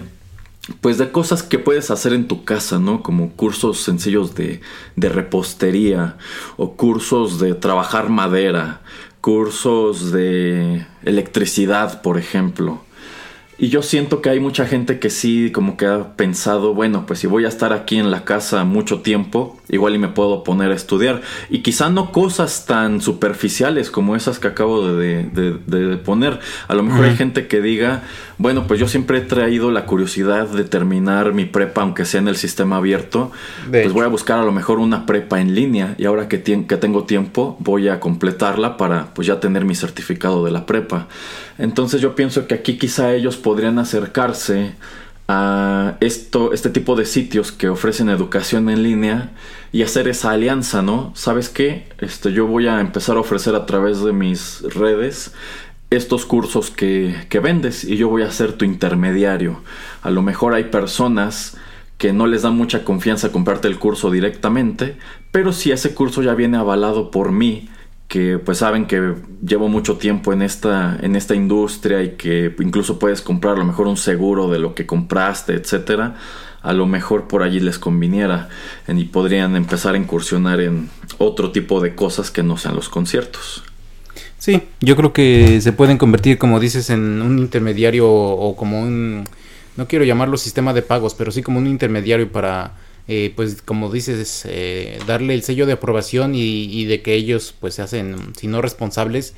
pues de cosas que puedes hacer en tu casa, ¿no? Como cursos sencillos de, de, repostería o cursos de trabajar madera, cursos de electricidad, por ejemplo. Y yo siento que hay mucha gente que sí como que ha pensado, bueno, pues si voy a estar aquí en la casa mucho tiempo, igual y me puedo poner a estudiar. Y quizá no cosas tan superficiales como esas que acabo de, de, poner. A lo mejor hay gente que diga, bueno, pues yo siempre he traído la curiosidad de terminar mi prepa, aunque sea en el sistema abierto. pues voy a buscar a lo mejor una prepa en línea y ahora que, que tengo tiempo voy a completarla para pues ya tener mi certificado de la prepa. Entonces yo pienso que aquí quizá ellos podrían acercarse a esto, este tipo de sitios que ofrecen educación en línea y hacer esa alianza, ¿no? ¿Sabes qué? Este, yo voy a empezar a ofrecer a través de mis redes estos cursos que, que vendes y yo voy a ser tu intermediario. A lo mejor hay personas que no les da mucha confianza comprarte el curso directamente, pero si ese curso ya viene avalado por mí, que pues saben que llevo mucho tiempo en esta, en esta industria y que incluso puedes comprar a lo mejor un seguro de lo que compraste, etcétera, a lo mejor por allí les conviniera y podrían empezar a incursionar en otro tipo de cosas que no sean los conciertos. Sí, yo creo que se pueden convertir, como dices, en un intermediario o como un, no quiero llamarlo sistema de pagos, pero sí como un intermediario para eh, pues como dices, eh, darle el sello de aprobación y, de que ellos pues se hacen, si no responsables,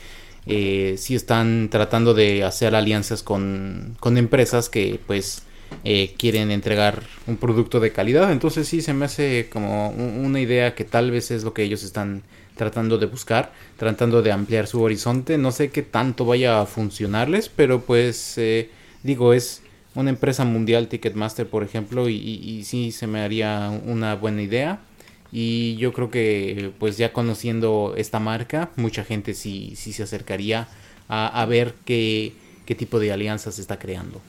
eh, si están tratando de hacer alianzas con, con empresas que pues quieren entregar un producto de calidad. Entonces sí se me hace como una idea que tal vez es lo que ellos están tratando de buscar, tratando de ampliar su horizonte. No sé qué tanto vaya a funcionarles, pero pues digo, es una empresa mundial, Ticketmaster, por ejemplo, y, y, sí se me haría una buena idea. Y yo creo que pues ya conociendo esta marca, mucha gente sí, sí se acercaría a, ver qué, qué tipo de alianzas se está creando.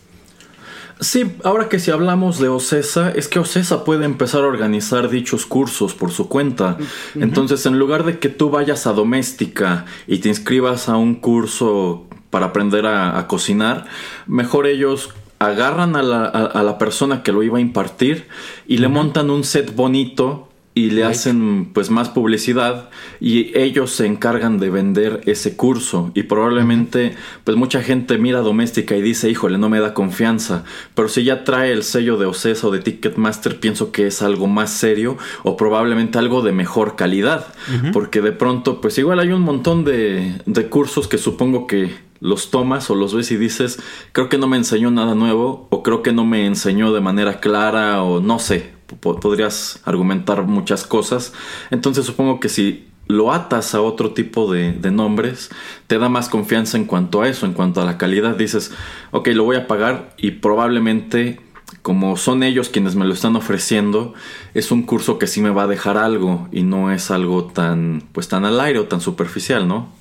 Sí, ahora que si hablamos de OCESA, es que OCESA puede empezar a organizar dichos cursos por su cuenta. Entonces, en lugar de que tú vayas a doméstica y te inscribas a un curso para aprender a cocinar, mejor ellos agarran a la, a, la, persona que lo iba a impartir y le montan un set bonito y le hacen pues más publicidad y ellos se encargan de vender ese curso. Y probablemente pues mucha gente mira doméstica y dice híjole no me da confianza pero si ya trae el sello de OCESA o de Ticketmaster pienso que es algo más serio o probablemente algo de mejor calidad. Porque de pronto pues igual hay un montón de, de cursos que supongo que los tomas o los ves y dices, creo que no me enseñó nada nuevo o creo que no me enseñó de manera clara o no sé, podrías argumentar muchas cosas. Entonces supongo que si lo atas a otro tipo de, nombres, te da más confianza en cuanto a eso, en cuanto a la calidad. Dices, ok, lo voy a pagar y probablemente como son ellos quienes me lo están ofreciendo, es un curso que sí me va a dejar algo y no es algo tan, pues tan al aire o tan superficial, ¿no?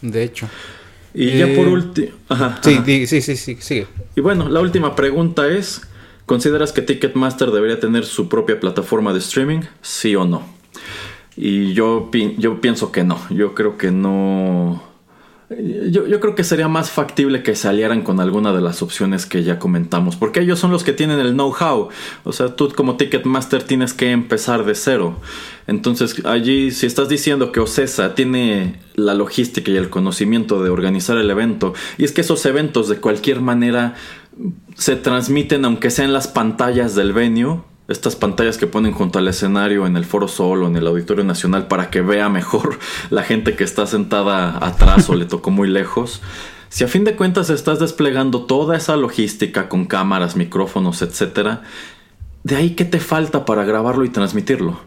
de hecho. Y ya por último... Sí, sí, sí, sí, sigue. Y bueno, la última pregunta es, ¿consideras que Ticketmaster debería tener su propia plataforma de streaming? Sí o no. Y yo, yo pienso que no. Yo creo que no yo, yo, creo que sería más factible que se aliaran con alguna de las opciones que ya comentamos, porque ellos son los que tienen el know-how. O sea, tú como Ticketmaster tienes que empezar de cero. Entonces, allí, si estás diciendo que Ocesa tiene la logística y el conocimiento de organizar el evento, y es que esos eventos de cualquier manera se transmiten, aunque sean las pantallas del venue, estas pantallas que ponen junto al escenario en el Foro Sol o en el Auditorio Nacional para que vea mejor <laughs> la gente que está sentada atrás o le tocó muy lejos. Si a fin de cuentas estás desplegando toda esa logística con cámaras, micrófonos, etc., de ahí qué te falta para grabarlo y transmitirlo.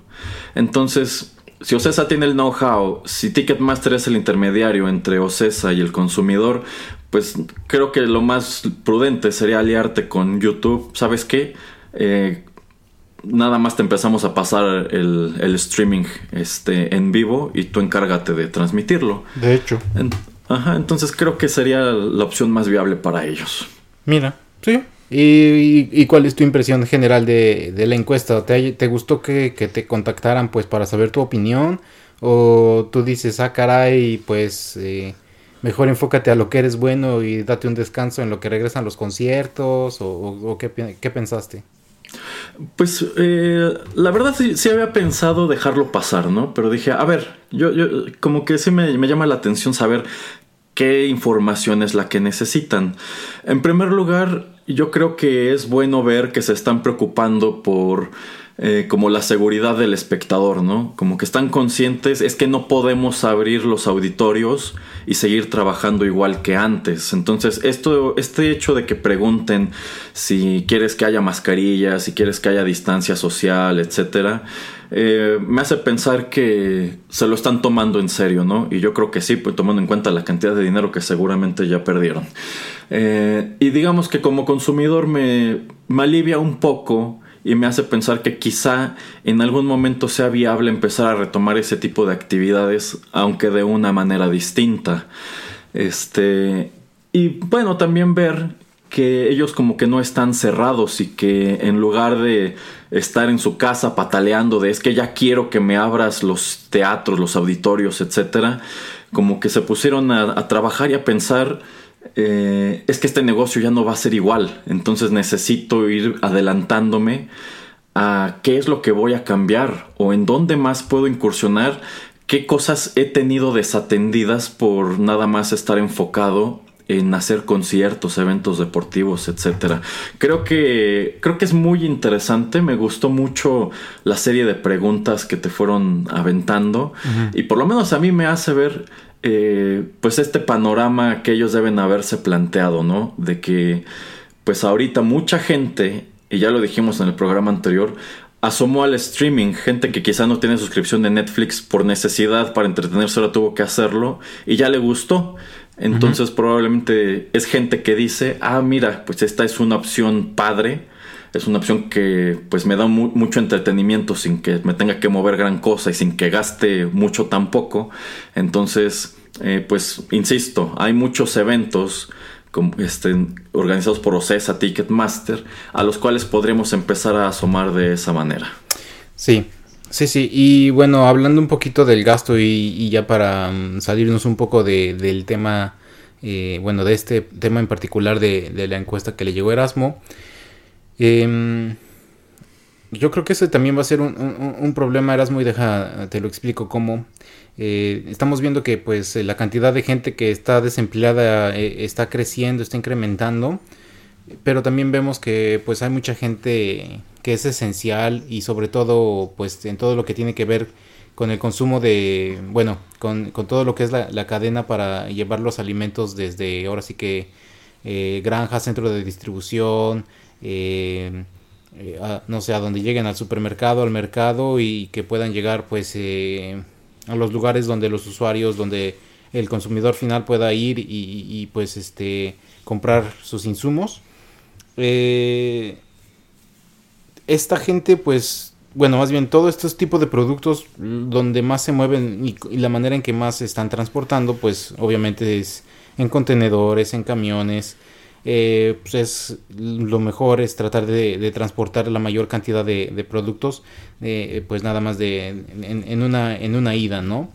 Entonces, si Ocesa tiene el know-how, si Ticketmaster es el intermediario entre Ocesa y el consumidor, pues creo que lo más prudente sería aliarte con YouTube. ¿Sabes qué? Eh, nada más te empezamos a pasar el, streaming este, en vivo y tú encárgate de transmitirlo. De hecho. ajá, entonces creo que sería la opción más viable para ellos. Mira, sí. ¿Y, cuál es tu impresión general de, la encuesta? ¿Te, ¿Te, gustó que, te contactaran pues para saber tu opinión? ¿O tú dices, ah, caray, pues eh, mejor enfócate a lo que eres bueno y date un descanso en lo que regresan los conciertos? ¿O, qué, qué pensaste? Pues eh, la verdad sí, había pensado dejarlo pasar, ¿no? Pero dije, a ver, yo, yo como que sí me, me, llama la atención saber qué información es la que necesitan. En primer lugar, yo creo que es bueno ver que se están preocupando por eh, como la seguridad del espectador, ¿no? Como que están conscientes, es que no podemos abrir los auditorios y seguir trabajando igual que antes. Entonces, esto, este hecho de que pregunten si quieres que haya mascarillas, si quieres que haya distancia social, etcétera, eh, me hace pensar que se lo están tomando en serio, ¿no? Y yo creo que sí, pues tomando en cuenta la cantidad de dinero que seguramente ya perdieron. Eh, y digamos que como consumidor me, me alivia un poco y me hace pensar que quizá en algún momento sea viable empezar a retomar ese tipo de actividades, aunque de una manera distinta. Este, y bueno, también ver que ellos como que no están cerrados y que en lugar de estar en su casa pataleando de es que ya quiero que me abras los teatros, los auditorios, etcétera, como que se pusieron a, a trabajar y a pensar eh, es que este negocio ya no va a ser igual, entonces necesito ir adelantándome a qué es lo que voy a cambiar o en dónde más puedo incursionar, qué cosas he tenido desatendidas por nada más estar enfocado en hacer conciertos, eventos deportivos, etcétera. Creo que creo que es muy interesante, me gustó mucho la serie de preguntas que te fueron aventando. Y por lo menos a mí me hace ver eh, pues este panorama que ellos deben haberse planteado, ¿no? De que pues ahorita mucha gente, y ya lo dijimos en el programa anterior, asomó al streaming, gente que quizá no tiene suscripción de Netflix por necesidad para entretenerse, ahora tuvo que hacerlo y ya le gustó. Entonces probablemente es gente que dice, ah, mira, pues esta es una opción padre, es una opción que pues me da mucho entretenimiento sin que me tenga que mover gran cosa y sin que gaste mucho tampoco. Entonces, eh, pues insisto, hay muchos eventos este, organizados por OCESA, Ticketmaster, a los cuales podríamos empezar a asomar de esa manera. Sí, Sí, sí, y bueno, hablando un poquito del gasto y, ya para mm, salirnos un poco del tema, eh, bueno, de este tema en particular de, la encuesta que le llegó Erasmo, em, yo creo que ese también va a ser un, problema, Erasmo, y deja, te lo explico cómo. Eh, estamos viendo que pues la cantidad de gente que está desempleada eh, está creciendo, está incrementando, pero también vemos que pues hay mucha gente que es esencial y sobre todo pues en todo lo que tiene que ver con el consumo de, bueno, con, todo lo que es la, cadena para llevar los alimentos desde ahora sí que eh, granja, centro de distribución, eh, eh, no sé, a donde lleguen al supermercado, al mercado y que puedan llegar pues a los lugares donde los usuarios, donde el consumidor final pueda ir y, y pues este comprar sus insumos. Eh, esta gente pues bueno, más bien todos estos tipos de productos donde más se mueven y, la manera en que más se están transportando, pues obviamente es en contenedores, en camiones. Eh, pues es lo mejor es tratar de, transportar la mayor cantidad de, productos, eh, pues nada más de en, una en una ida, ¿no?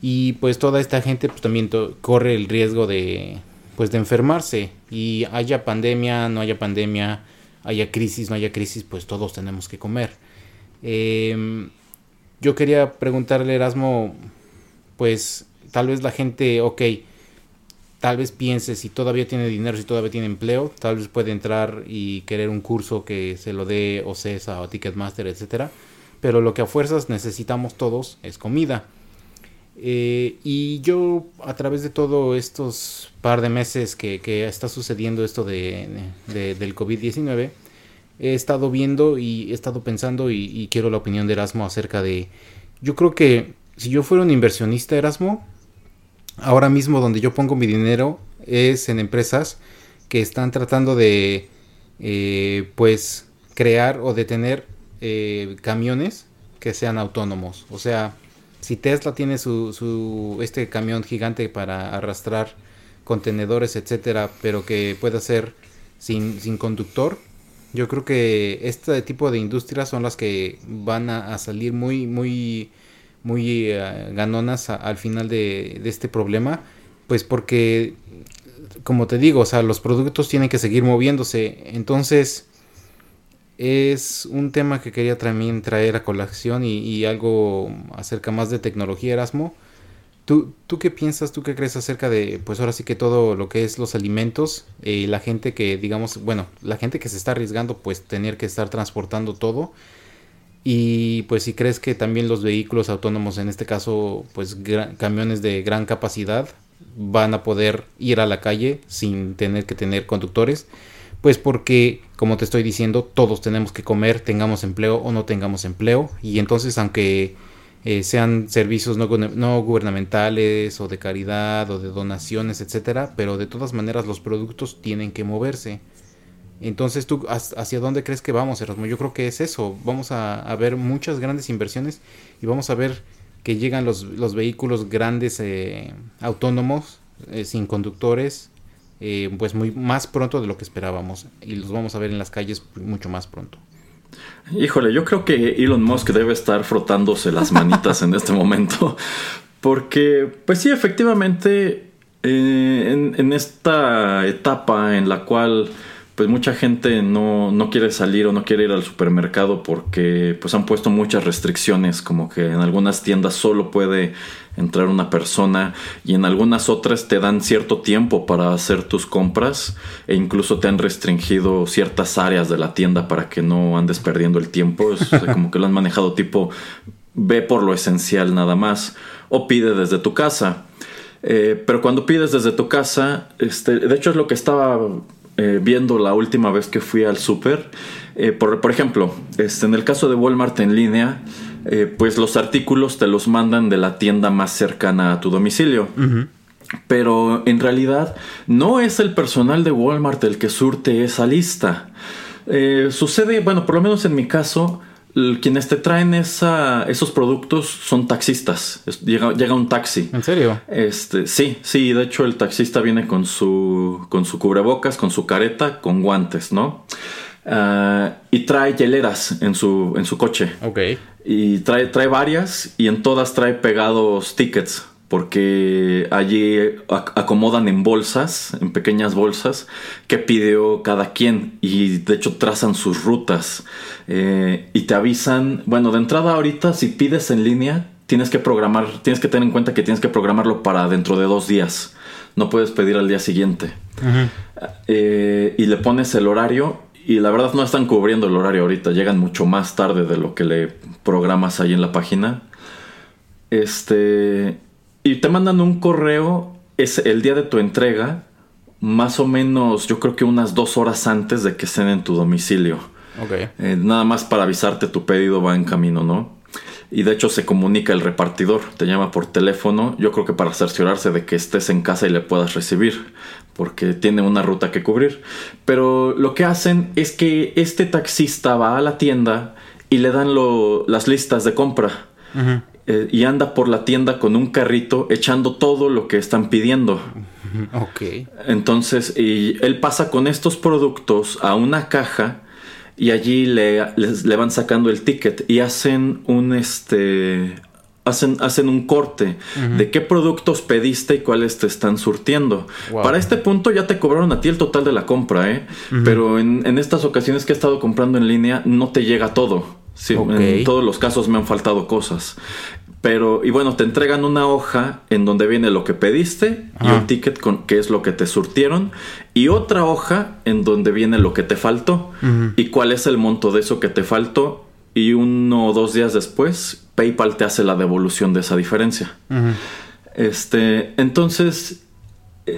Y pues toda esta gente pues también corre el riesgo de pues de enfermarse y haya pandemia, no haya pandemia, haya crisis, no haya crisis, pues todos tenemos que comer. Em, yo quería preguntarle, Erasmo, pues tal vez la gente, ok, tal vez piense si todavía tiene dinero, si todavía tiene empleo, tal vez puede entrar y querer un curso que se lo dé OCESA o Ticketmaster, etcétera. Pero lo que a fuerzas necesitamos todos es comida. Eh, y yo a través de todos estos par de meses que, está sucediendo esto de, del COVID-19, he estado viendo y he estado pensando y, quiero la opinión de Erasmo acerca de... Yo creo que si yo fuera un inversionista Erasmo, ahora mismo donde yo pongo mi dinero es en empresas que están tratando de eh, pues crear o detener eh, camiones que sean autónomos. O sea, si Tesla tiene su, su este camión gigante para arrastrar contenedores, etcétera, pero que pueda ser sin, sin conductor, yo creo que este tipo de industrias son las que van a, salir muy, muy, muy eh, ganonas al final de, este problema. Pues porque, como te digo, o sea, los productos tienen que seguir moviéndose. Entonces, es un tema que quería también traer a colación y, algo acerca más de tecnología, Erasmo ¿Tú, ¿Tú qué piensas, tú qué crees acerca de, pues ahora sí que todo lo que es los alimentos, eh, la gente que, digamos, bueno, la gente que se está arriesgando, pues tener que estar transportando todo? Y pues si crees que también los vehículos autónomos, en este caso, pues camiones de gran capacidad, van a poder ir a la calle sin tener que tener conductores, pues porque, como te estoy diciendo, todos tenemos que comer, tengamos empleo o no tengamos empleo, y entonces aunque eh, sean servicios no, gubernamentales o de caridad o de donaciones, etcétera, pero de todas maneras los productos tienen que moverse. Entonces, ¿tú hacia dónde crees que vamos, Erasmo? Yo creo que es eso. Vamos a, ver muchas grandes inversiones y vamos a ver que llegan los, los vehículos grandes eh, autónomos, eh, sin conductores, pues muy más pronto de lo que esperábamos. Y los vamos a ver en las calles mucho más pronto. Híjole, yo creo que Elon Musk debe estar frotándose las manitas en este momento. Porque, pues sí, efectivamente, eh, en, esta etapa en la cual pues mucha gente no, no, quiere salir o no quiere ir al supermercado porque pues han puesto muchas restricciones, como que en algunas tiendas solo puede entrar una persona y en algunas otras te dan cierto tiempo para hacer tus compras e incluso te han restringido ciertas áreas de la tienda para que no andes perdiendo el tiempo, como que lo han manejado tipo ve por lo esencial nada más o pide desde tu casa. Eh, pero cuando pides desde tu casa, este, de hecho es lo que estaba eh, viendo la última vez que fui al súper. Eh, por, por, ejemplo, este, en el caso de Walmart en línea, eh, pues los artículos te los mandan de la tienda más cercana a tu domicilio. Pero en realidad no es el personal de Walmart el que surte esa lista. sucede, bueno, por lo menos en mi caso, quienes te traen esa, esos productos son taxistas. Llega, llega, un taxi. ¿En serio? Este, sí, sí. De hecho, el taxista viene con su, con su cubrebocas, con su careta, con guantes, ¿no? Ah, y trae hieleras en su, en su coche. Ok. Y trae, trae varias y en todas trae pegados tickets porque allí acomodan en bolsas, en pequeñas bolsas, que pidió cada quien y de hecho trazan sus rutas eh, y te avisan, bueno, de entrada ahorita si pides en línea, tienes que programar, tienes que tener en cuenta que tienes que programarlo para dentro de dos días, no puedes pedir al día siguiente. Eh, y le pones el horario y la verdad no están cubriendo el horario ahorita, llegan mucho más tarde de lo que le programas ahí en la página. Este, y te mandan un correo es el día de tu entrega, más o menos yo creo que unas dos horas antes de que estén en tu domicilio. Okay. Eh, nada más para avisarte tu pedido va en camino, ¿no? Y de hecho se comunica el repartidor, te llama por teléfono, yo creo que para cerciorarse de que estés en casa y le puedas recibir, porque tiene una ruta que cubrir. Pero lo que hacen es que este taxista va a la tienda y le dan las listas de compra. Eh, y anda por la tienda con un carrito echando todo lo que están pidiendo. <laughs> Ok. Entonces, y él pasa con estos productos a una caja y allí le, le van sacando el ticket y hacen un este hacen, hacen un corte de qué productos pediste y cuáles te están surtiendo. Para este punto ya te cobraron a ti el total de la compra, ¿eh? Pero en, estas ocasiones que he estado comprando en línea no te llega todo. En todos los casos me han faltado cosas. Pero, y bueno, te entregan una hoja en donde viene lo que pediste y un ticket con que es lo que te surtieron. Y otra hoja en donde viene lo que te faltó y cuál es el monto de eso que te faltó. Y uno o dos días después PayPal te hace la devolución de esa diferencia. Este, entonces,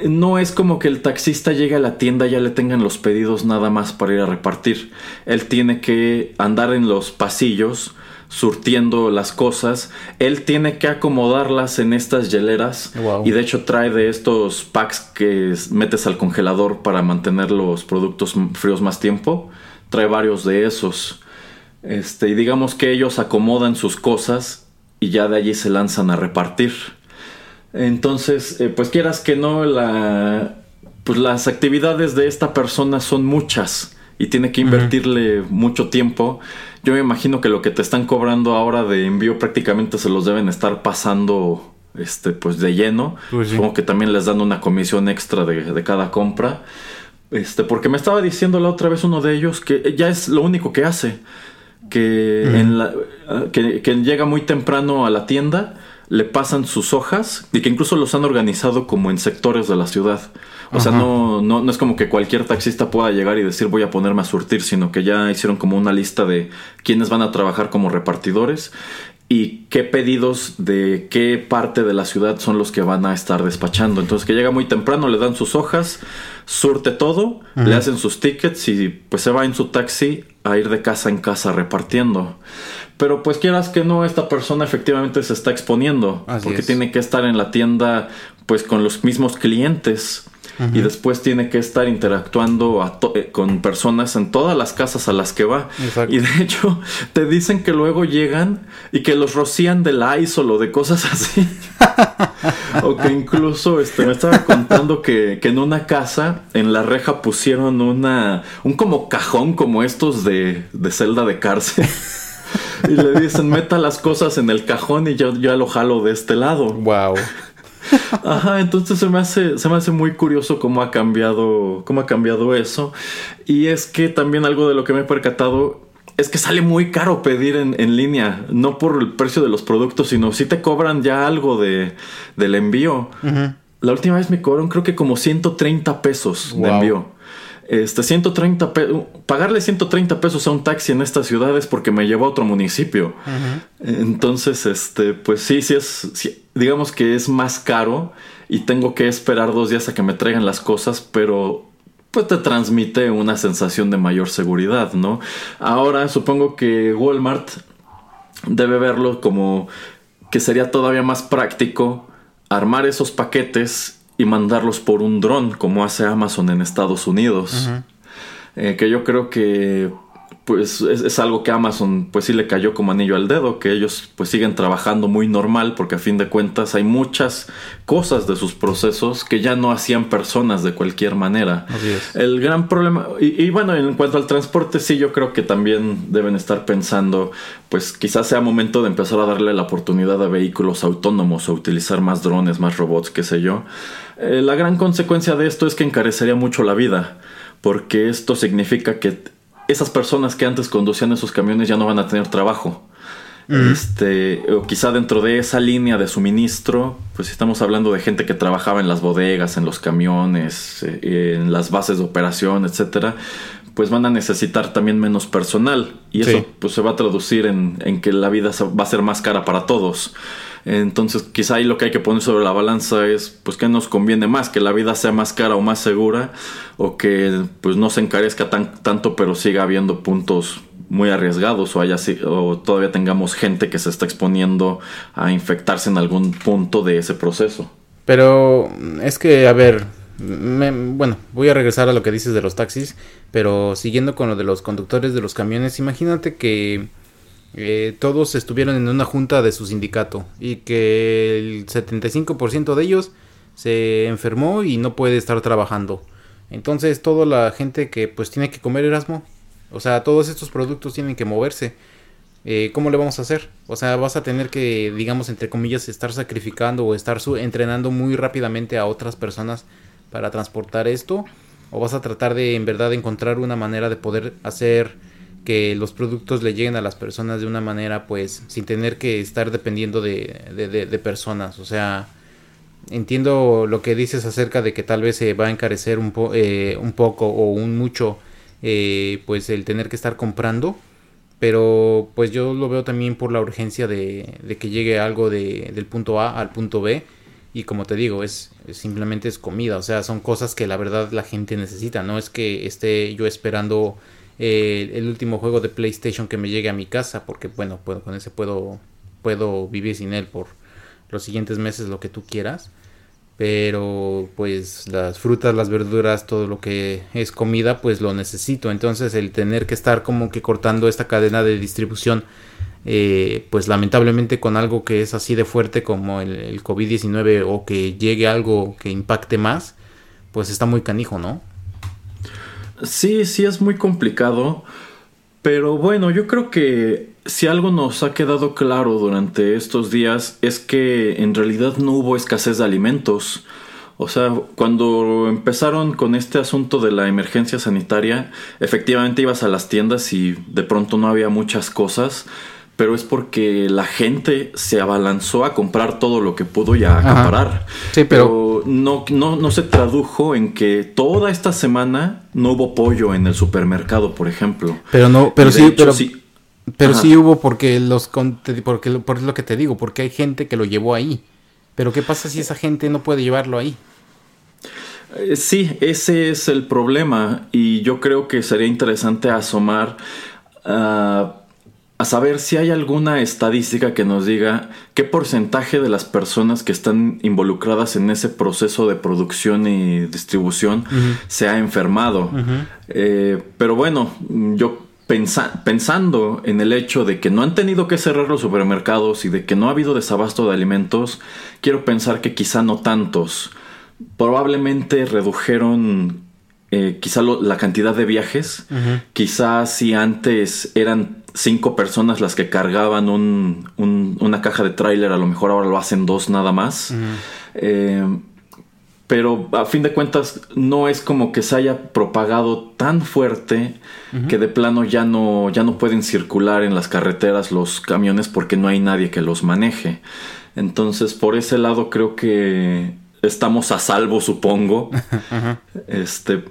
no es como que el taxista llegue a la tienda y ya le tengan los pedidos nada más para ir a repartir. Él tiene que andar en los pasillos surtiendo las cosas. Él tiene que acomodarlas en estas hieleras. Y de hecho trae de estos packs que metes al congelador para mantener los productos fríos más tiempo. Trae varios de esos. Este, y digamos que ellos acomodan sus cosas y ya de allí se lanzan a repartir. Entonces, eh, pues quieras que no, la, pues las actividades de esta persona son muchas y tiene que invertirle mucho tiempo. Yo me imagino que lo que te están cobrando ahora de envío prácticamente se los deben estar pasando este pues de lleno. Pues Supongo que también les dan una comisión extra de, de, cada compra. Este, porque me estaba diciendo la otra vez uno de ellos que ya es lo único que hace que, en la, que, llega muy temprano a la tienda, le pasan sus hojas y que incluso los han organizado como en sectores de la ciudad. O sea, no, no, no, es como que cualquier taxista pueda llegar y decir voy a ponerme a surtir, sino que ya hicieron como una lista de quienes van a trabajar como repartidores y qué pedidos de qué parte de la ciudad son los que van a estar despachando. Entonces que llega muy temprano, le dan sus hojas, surte todo, le hacen sus tickets y pues se va en su taxi a ir de casa en casa repartiendo. Pero pues quieras que no, esta persona efectivamente se está exponiendo porque tiene que estar en la tienda pues con los mismos clientes y después tiene que estar interactuando eh, con personas en todas las casas a las que va. Y de <laughs> hecho, te dicen que luego llegan y que los rocían de la o de cosas así. <laughs> o que incluso este, me estaba contando que, que, en una casa, en la reja pusieron una, un como cajón como estos de, de celda de cárcel. <laughs> y le dicen, meta las cosas en el cajón y yo ya lo jalo de este lado. Wow. <laughs> Ajá, entonces se me hace, se me hace muy curioso cómo ha cambiado, cómo ha cambiado eso. Y es que también algo de lo que me he percatado es que sale muy caro pedir en, línea, no por el precio de los productos, sino si te cobran ya algo de, del envío. La última vez me cobraron creo que como 130 pesos de envío. Este, 130 pagarle 130 pesos a un taxi en estas ciudades porque me llevó a otro municipio. Entonces, este, pues sí, sí es, digamos que es más caro y tengo que esperar dos días a que me traigan las cosas, pero pues te transmite una sensación de mayor seguridad, ¿no? Ahora supongo que Walmart debe verlo como que sería todavía más práctico armar esos paquetes y mandarlos por un dron como hace Amazon en Estados Unidos. Eh, que yo creo que pues es, algo que Amazon pues sí le cayó como anillo al dedo, que ellos pues siguen trabajando muy normal porque a fin de cuentas hay muchas cosas de sus procesos que ya no hacían personas de cualquier manera. El gran problema, y, bueno, en cuanto al transporte sí yo creo que también deben estar pensando pues quizás sea momento de empezar a darle la oportunidad a vehículos autónomos o utilizar más drones, más robots, qué sé yo. Eh, la gran consecuencia de esto es que encarecería mucho la vida porque esto significa que esas personas que antes conducían esos camiones ya no van a tener trabajo. Este, o quizá dentro de esa línea de suministro, pues estamos hablando de gente que trabajaba en las bodegas, en los camiones, eh, en las bases de operación, etcétera, pues van a necesitar también menos personal. Y eso pues se va a traducir en, en, que la vida va a ser más cara para todos. Entonces, quizá ahí lo que hay que poner sobre la balanza es, pues, ¿qué nos conviene más? ¿Que la vida sea más cara o más segura? ¿O que, pues, no se encarezca tan, tanto, pero siga habiendo puntos muy arriesgados o, haya, o todavía tengamos gente que se está exponiendo a infectarse en algún punto de ese proceso? Pero es que, a ver, bueno, voy a regresar a lo que dices de los taxis, pero siguiendo con lo de los conductores de los camiones, imagínate que eh, todos estuvieron en una junta de su sindicato y que el 75% de ellos se enfermó y no puede estar trabajando. Entonces toda la gente que pues tiene que comer Erasmo, o sea, todos estos productos tienen que moverse. Eh, ¿Cómo le vamos a hacer? O sea, vas a tener que, digamos, entre comillas, estar sacrificando o estar entrenando muy rápidamente a otras personas para transportar esto. O vas a tratar de, en verdad, encontrar una manera de poder hacer que los productos le lleguen a las personas de una manera, pues, sin tener que estar dependiendo de, de, personas. O sea, entiendo lo que dices acerca de que tal vez se va a encarecer un, eh, un poco o un mucho, eh, pues, el tener que estar comprando. Pero, pues, yo lo veo también por la urgencia de, de que llegue algo de, del punto A al punto B. Y como te digo, es, simplemente es comida. O sea, son cosas que la verdad la gente necesita. No es que esté yo esperando el último juego de PlayStation que me llegue a mi casa, porque bueno, puedo, con ese puedo, puedo vivir sin él por los siguientes meses, lo que tú quieras. Pero pues las frutas, las verduras, todo lo que es comida, pues lo necesito. Entonces el tener que estar como que cortando esta cadena de distribución, eh, pues lamentablemente con algo que es así de fuerte como el COVID-19 o que llegue algo que impacte más, pues está muy canijo, ¿no? Sí, sí es muy complicado, pero bueno, yo creo que si algo nos ha quedado claro durante estos días es que en realidad no hubo escasez de alimentos. O sea, cuando empezaron con este asunto de la emergencia sanitaria, efectivamente ibas a las tiendas y de pronto no había muchas cosas, pero es porque la gente se abalanzó a comprar todo lo que pudo y a acaparar. Sí, pero... no, no, no se tradujo en que toda esta semana no hubo pollo en el supermercado, por ejemplo. Pero no, pero sí, pero, sí, pero sí hubo porque los porque por lo que te digo, porque hay gente que lo llevó ahí. Pero qué pasa si esa gente no puede llevarlo ahí? Eh, sí, ese es el problema y yo creo que sería interesante asomar a a saber si hay alguna estadística que nos diga qué porcentaje de las personas que están involucradas en ese proceso de producción y distribución se ha enfermado. Eh, pero bueno, yo pensando en el hecho de que no han tenido que cerrar los supermercados y de que no ha habido desabasto de alimentos, quiero pensar que quizá no tantos. Probablemente redujeron eh, quizá la cantidad de viajes. Quizá si antes eran cinco personas las que cargaban un, una caja de tráiler, a lo mejor ahora lo hacen dos nada más. Eh, pero a fin de cuentas no es como que se haya propagado tan fuerte que de plano ya no, ya no pueden circular en las carreteras los camiones porque no hay nadie que los maneje. Entonces por ese lado creo que estamos a salvo, supongo. <laughs> Este,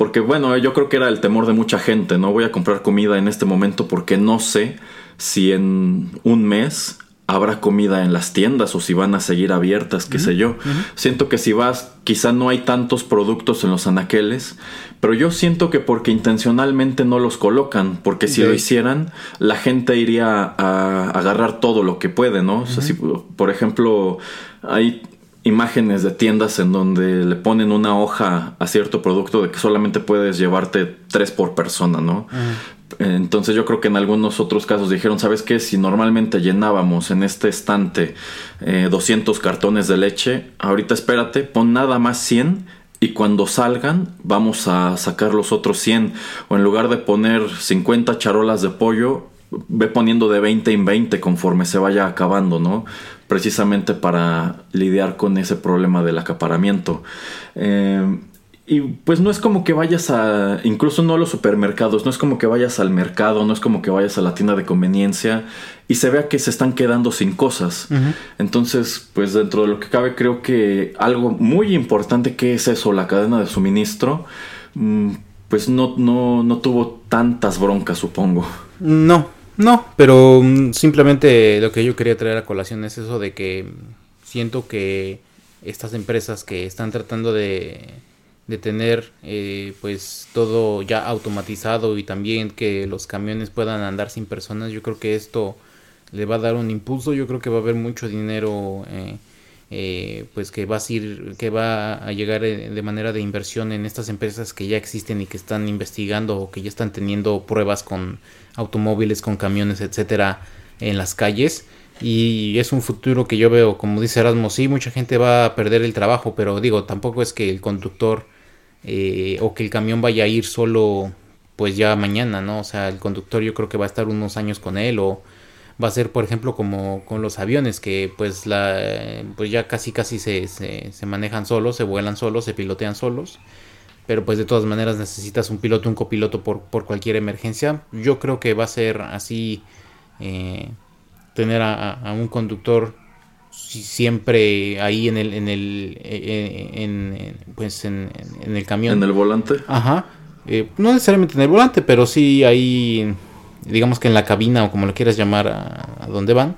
porque bueno, yo creo que era el temor de mucha gente, no voy a comprar comida en este momento porque no sé si en un mes habrá comida en las tiendas o si van a seguir abiertas, qué sé yo. Siento que si vas, quizá no hay tantos productos en los anaqueles, pero yo siento que porque intencionalmente no los colocan, porque si lo hicieran, la gente iría a agarrar todo lo que puede, ¿no? O sea, si, por ejemplo, hay imágenes de tiendas en donde le ponen una hoja a cierto producto de que solamente puedes llevarte tres por persona, ¿no? Entonces yo creo que en algunos otros casos dijeron, ¿sabes qué? Si normalmente llenábamos en este estante 200 eh, cartones de leche, ahorita espérate, pon nada más 100 y cuando salgan vamos a sacar los otros 100. O en lugar de poner 50 charolas de pollo, ve poniendo de 20 en 20 conforme se vaya acabando, ¿no? Precisamente para lidiar con ese problema del acaparamiento. Eh, y pues no es como que vayas a, incluso no a los supermercados, no es como que vayas al mercado, no es como que vayas a la tienda de conveniencia y se vea que se están quedando sin cosas. Entonces, pues dentro de lo que cabe, creo que algo muy importante que es eso, la cadena de suministro, mm, pues no, no, no tuvo tantas broncas, supongo. No, no, pero mm, simplemente lo que yo quería traer a colación es eso de que siento que estas empresas que están tratando de, de tener eh, pues todo ya automatizado y también que los camiones puedan andar sin personas, yo creo que esto le va a dar un impulso, yo creo que va a haber mucho dinero eh, eh, pues que va a ir, que va a llegar eh, de manera de inversión en estas empresas que ya existen y que están investigando o que ya están teniendo pruebas con automóviles, con camiones, etcétera, en las calles. Y es un futuro que yo veo, como dice Erasmo, sí, mucha gente va a perder el trabajo, pero digo, tampoco es que el conductor eh, o que el camión vaya a ir solo pues ya mañana, ¿no? O sea, el conductor yo creo que va a estar unos años con él o va a ser por ejemplo como con los aviones que pues la pues ya casi casi se, se, se, manejan solos se vuelan solos se pilotean solos. Pero pues de todas maneras necesitas un piloto un copiloto por, por cualquier emergencia. Yo creo que va a ser así eh, tener a, un conductor siempre ahí en el en el eh, en, pues en, en, el camión. En el volante ajá. Eh, no necesariamente en el volante pero sí ahí digamos que en la cabina o como lo quieras llamar a, donde van.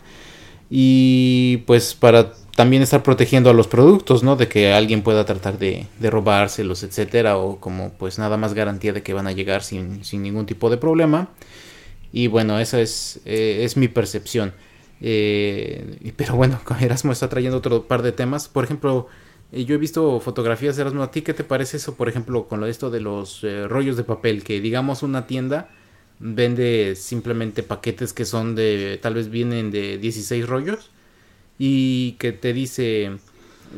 Y pues para también estar protegiendo a los productos, ¿no? De que alguien pueda tratar de, de robárselos, etcétera, o como pues nada más garantía de que van a llegar sin, sin ningún tipo de problema. Y bueno, esa es, eh, es mi percepción. Eh, pero bueno, Erasmo está trayendo otro par de temas. Por ejemplo, eh, yo he visto fotografías de Erasmo. ¿A ti qué te parece eso, por ejemplo, con esto de los rollos de papel? Que digamos una tienda vende simplemente paquetes que son de, tal vez vienen de 16 rollos y que te dice,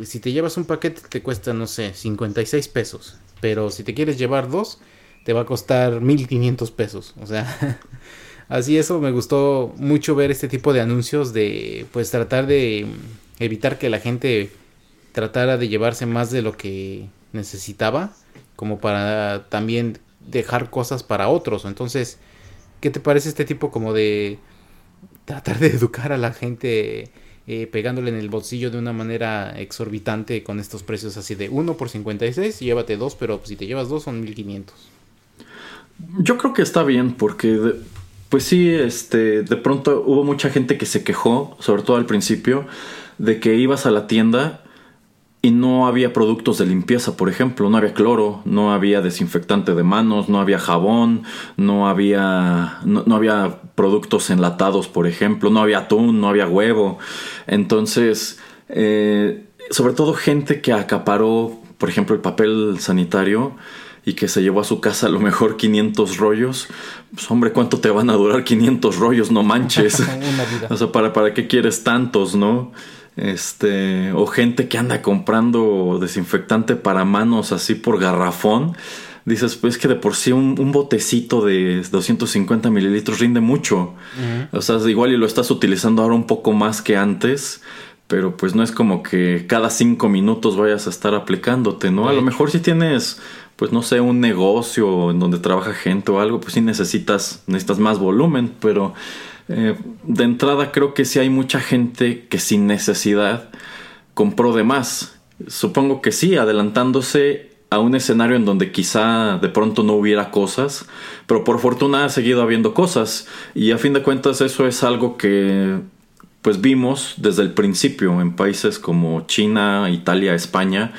si te llevas un paquete te cuesta, no sé, 56 pesos, pero si te quieres llevar dos, te va a costar 1500 pesos, o sea, <laughs> así eso me gustó mucho ver este tipo de anuncios de, pues tratar de evitar que la gente tratara de llevarse más de lo que necesitaba, como para también dejar cosas para otros, entonces, ¿Qué te parece este tipo como de tratar de educar a la gente eh, pegándole en el bolsillo de una manera exorbitante con estos precios así de 1 por 56 y llévate dos, pero si te llevas dos son 1500? Yo creo que está bien porque pues sí, este, de pronto hubo mucha gente que se quejó, sobre todo al principio, de que ibas a la tienda y no había productos de limpieza, por ejemplo, no había cloro, no había desinfectante de manos, no había jabón, no había, no, había productos enlatados, por ejemplo, no había atún, no había huevo. Entonces, eh, sobre todo gente que acaparó, por ejemplo, el papel sanitario y que se llevó a su casa a lo mejor 500 rollos, pues hombre, ¿cuánto te van a durar 500 rollos? No manches. <laughs> o sea, ¿para, ¿para qué quieres tantos, no? Este o gente que anda comprando desinfectante para manos así por garrafón dices pues que de por sí un, botecito de 250 mililitros rinde mucho o sea igual y lo estás utilizando ahora un poco más que antes pero pues no es como que cada cinco minutos vayas a estar aplicándote no a lo mejor si tienes pues no sé un negocio en donde trabaja gente o algo pues sí necesitas necesitas más volumen pero eh, de entrada creo que sí hay mucha gente que sin necesidad compró de más. Supongo que sí, adelantándose a un escenario en donde quizá de pronto no hubiera cosas, pero por fortuna ha seguido habiendo cosas y a fin de cuentas eso es algo que pues vimos desde el principio en países como China, Italia, España,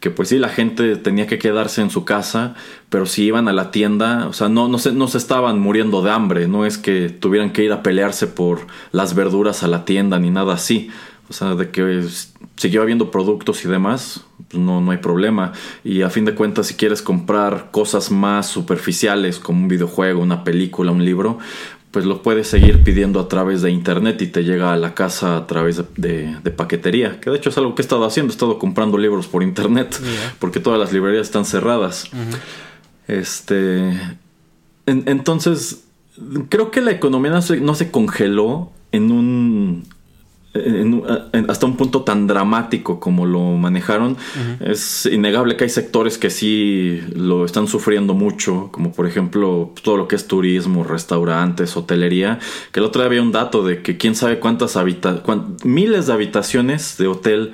que pues sí, la gente tenía que quedarse en su casa, pero si iban a la tienda, o sea, no, no, se, no se estaban muriendo de hambre, no es que tuvieran que ir a pelearse por las verduras a la tienda ni nada así. O sea, de que siguió habiendo productos y demás, pues no, no hay problema. Y a fin de cuentas, si quieres comprar cosas más superficiales como un videojuego, una película, un libro, pues lo puedes seguir pidiendo a través de internet y te llega a la casa a través de, paquetería. Que de hecho es algo que he estado haciendo, he estado comprando libros por internet, porque todas las librerías están cerradas. Este. entonces, creo que la economía no se congeló en un hasta un punto tan dramático como lo manejaron, es innegable que hay sectores que sí lo están sufriendo mucho, como por ejemplo todo lo que es turismo, restaurantes, hotelería, que el otro día había un dato de que quién sabe cuántas habitaciones, miles de habitaciones de hotel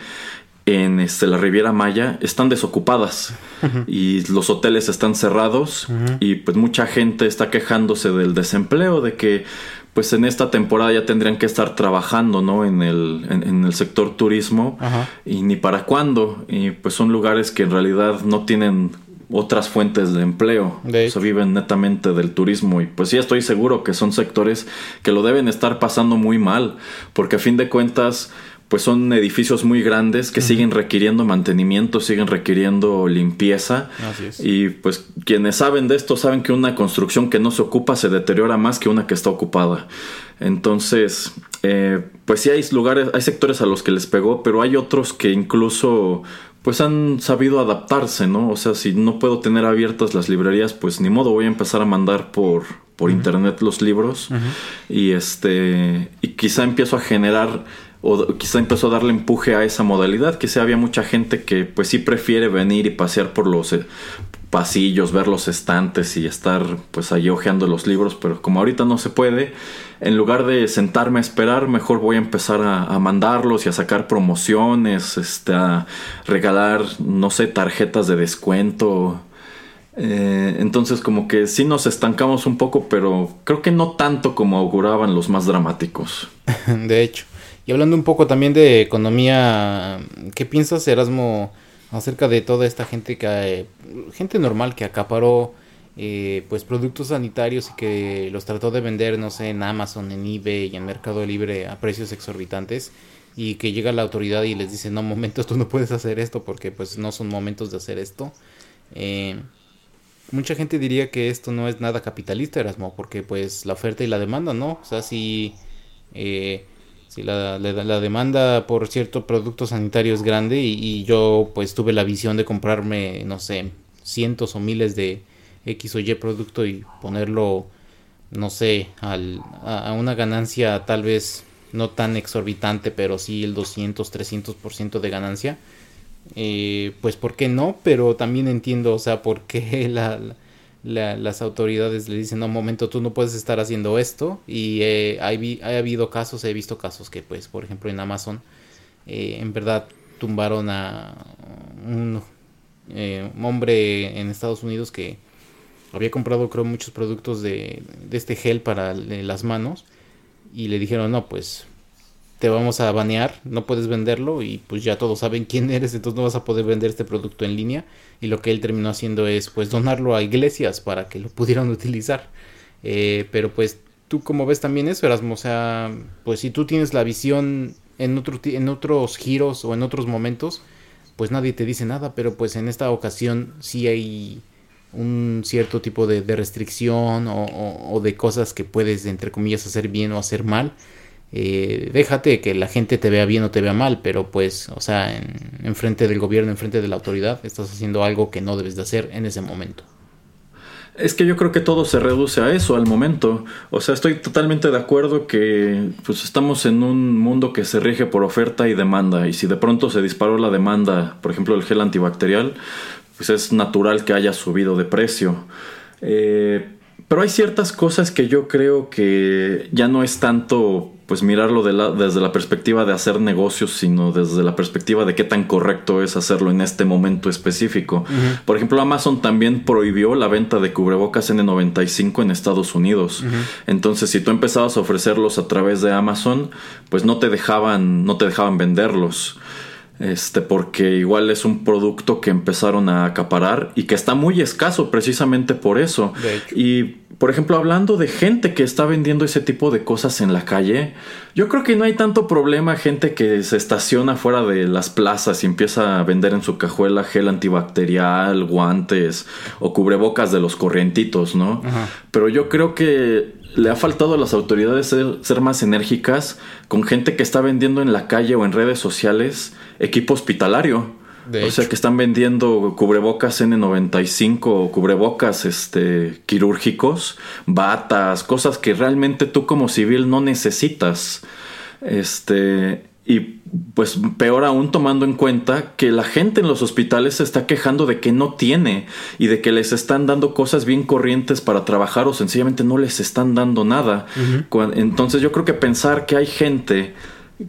en este, la Riviera Maya están desocupadas y los hoteles están cerrados y pues mucha gente está quejándose del desempleo, de que pues en esta temporada ya tendrían que estar trabajando, ¿no? En el, en, el sector turismo y ni para cuándo. Y pues son lugares que en realidad no tienen otras fuentes de empleo. De o viven netamente del turismo. Y pues sí estoy seguro que son sectores que lo deben estar pasando muy mal. Porque a fin de cuentas, pues son edificios muy grandes que siguen requiriendo mantenimiento, siguen requiriendo limpieza. Y pues quienes saben de esto saben que una construcción que no se ocupa se deteriora más que una que está ocupada. Entonces, eh, pues sí hay lugares, hay sectores a los que les pegó, pero hay otros que incluso pues han sabido adaptarse, ¿no? O sea, si no puedo tener abiertas las librerías, pues ni modo, voy a empezar a mandar por, por internet los libros y este y quizá empiezo a generar o quizá empezó a darle empuje a esa modalidad, que había mucha gente que pues sí prefiere venir y pasear por los eh, pasillos, ver los estantes y estar pues ahí hojeando los libros, pero como ahorita no se puede, en lugar de sentarme a esperar, mejor voy a empezar a, mandarlos y a sacar promociones, este, a regalar, no sé, tarjetas de descuento. Eh, entonces como que sí nos estancamos un poco, pero creo que no tanto como auguraban los más dramáticos. <laughs> De hecho. Y hablando un poco también de economía, ¿qué piensas, Erasmo, acerca de toda esta gente que gente normal que acaparó eh, pues productos sanitarios y que los trató de vender, no sé, en Amazon, en eBay y en Mercado Libre a precios exorbitantes y que llega la autoridad y les dice, no, momentos, tú no puedes hacer esto porque pues no son momentos de hacer esto. Eh, mucha gente diría que esto no es nada capitalista, Erasmo, porque pues la oferta y la demanda, ¿no? O sea, si... Eh, si la, la, demanda por cierto producto sanitario es grande y, yo pues tuve la visión de comprarme, no sé, cientos o miles de X o Y producto y ponerlo, no sé, al, a, una ganancia tal vez no tan exorbitante, pero sí el 200, 300% de ganancia. Eh, pues, ¿por qué no? Pero también entiendo, o sea, por qué <laughs> la las autoridades le dicen, no, momento, tú no puedes estar haciendo esto. Y eh, ha habido casos, he visto casos que, pues, por ejemplo, en Amazon, eh, en verdad tumbaron a un, eh, hombre en Estados Unidos que había comprado, creo, muchos productos de, de este gel para las manos. Y le dijeron, no, pues te vamos a banear, no puedes venderlo y pues ya todos saben <laughs> quién eres, entonces no vas a poder vender este producto en línea. Y lo que él terminó haciendo es pues donarlo a iglesias para que lo pudieran <laughs> utilizar. Eh, pero pues tú como ves también eso, Erasmo, o sea, pues si tú tienes la visión en, otro, en otros giros o en otros momentos, pues nadie te dice nada, pero pues en esta ocasión sí hay un cierto tipo de, restricción o, o de cosas que puedes, entre comillas, hacer bien o hacer mal eh, déjate que la gente te vea bien o te vea mal, pero pues, o sea, en, frente del gobierno, en frente de la autoridad, estás haciendo algo que no debes de hacer en ese momento. Es que yo creo que todo se reduce a eso al momento. O sea, estoy totalmente de acuerdo que pues estamos en un mundo que se rige por oferta y demanda. Y si de pronto se disparó la demanda, por ejemplo, el gel antibacterial, pues es natural que haya subido de precio. Eh, pero hay ciertas cosas que yo creo que ya no es tanto pues mirarlo desde la perspectiva de hacer negocios, sino desde la perspectiva de qué tan correcto es hacerlo en este momento específico. Por ejemplo, Amazon también prohibió la venta de cubrebocas N95 en Estados Unidos. Entonces, si tú empezabas a ofrecerlos a través de Amazon, pues no te dejaban, no te dejaban venderlos. Este, porque igual es un producto que empezaron a acaparar y que está muy escaso precisamente por eso. Y por ejemplo, hablando de gente que está vendiendo ese tipo de cosas en la calle, yo creo que no hay tanto problema gente que se estaciona fuera de las plazas y empieza a vender en su cajuela gel antibacterial, guantes o cubrebocas de los corrientitos, ¿no? Pero yo creo que le ha faltado a las autoridades ser, más enérgicas con gente que está vendiendo en la calle o en redes sociales equipo hospitalario o sea que están vendiendo cubrebocas N95 o cubrebocas este, quirúrgicos, batas, cosas que realmente tú como civil no necesitas. Este, y pues peor aún tomando en cuenta que la gente en los hospitales se está quejando de que no tiene y de que les están dando cosas bien corrientes para trabajar o sencillamente no les están dando nada. Entonces yo creo que pensar que hay gente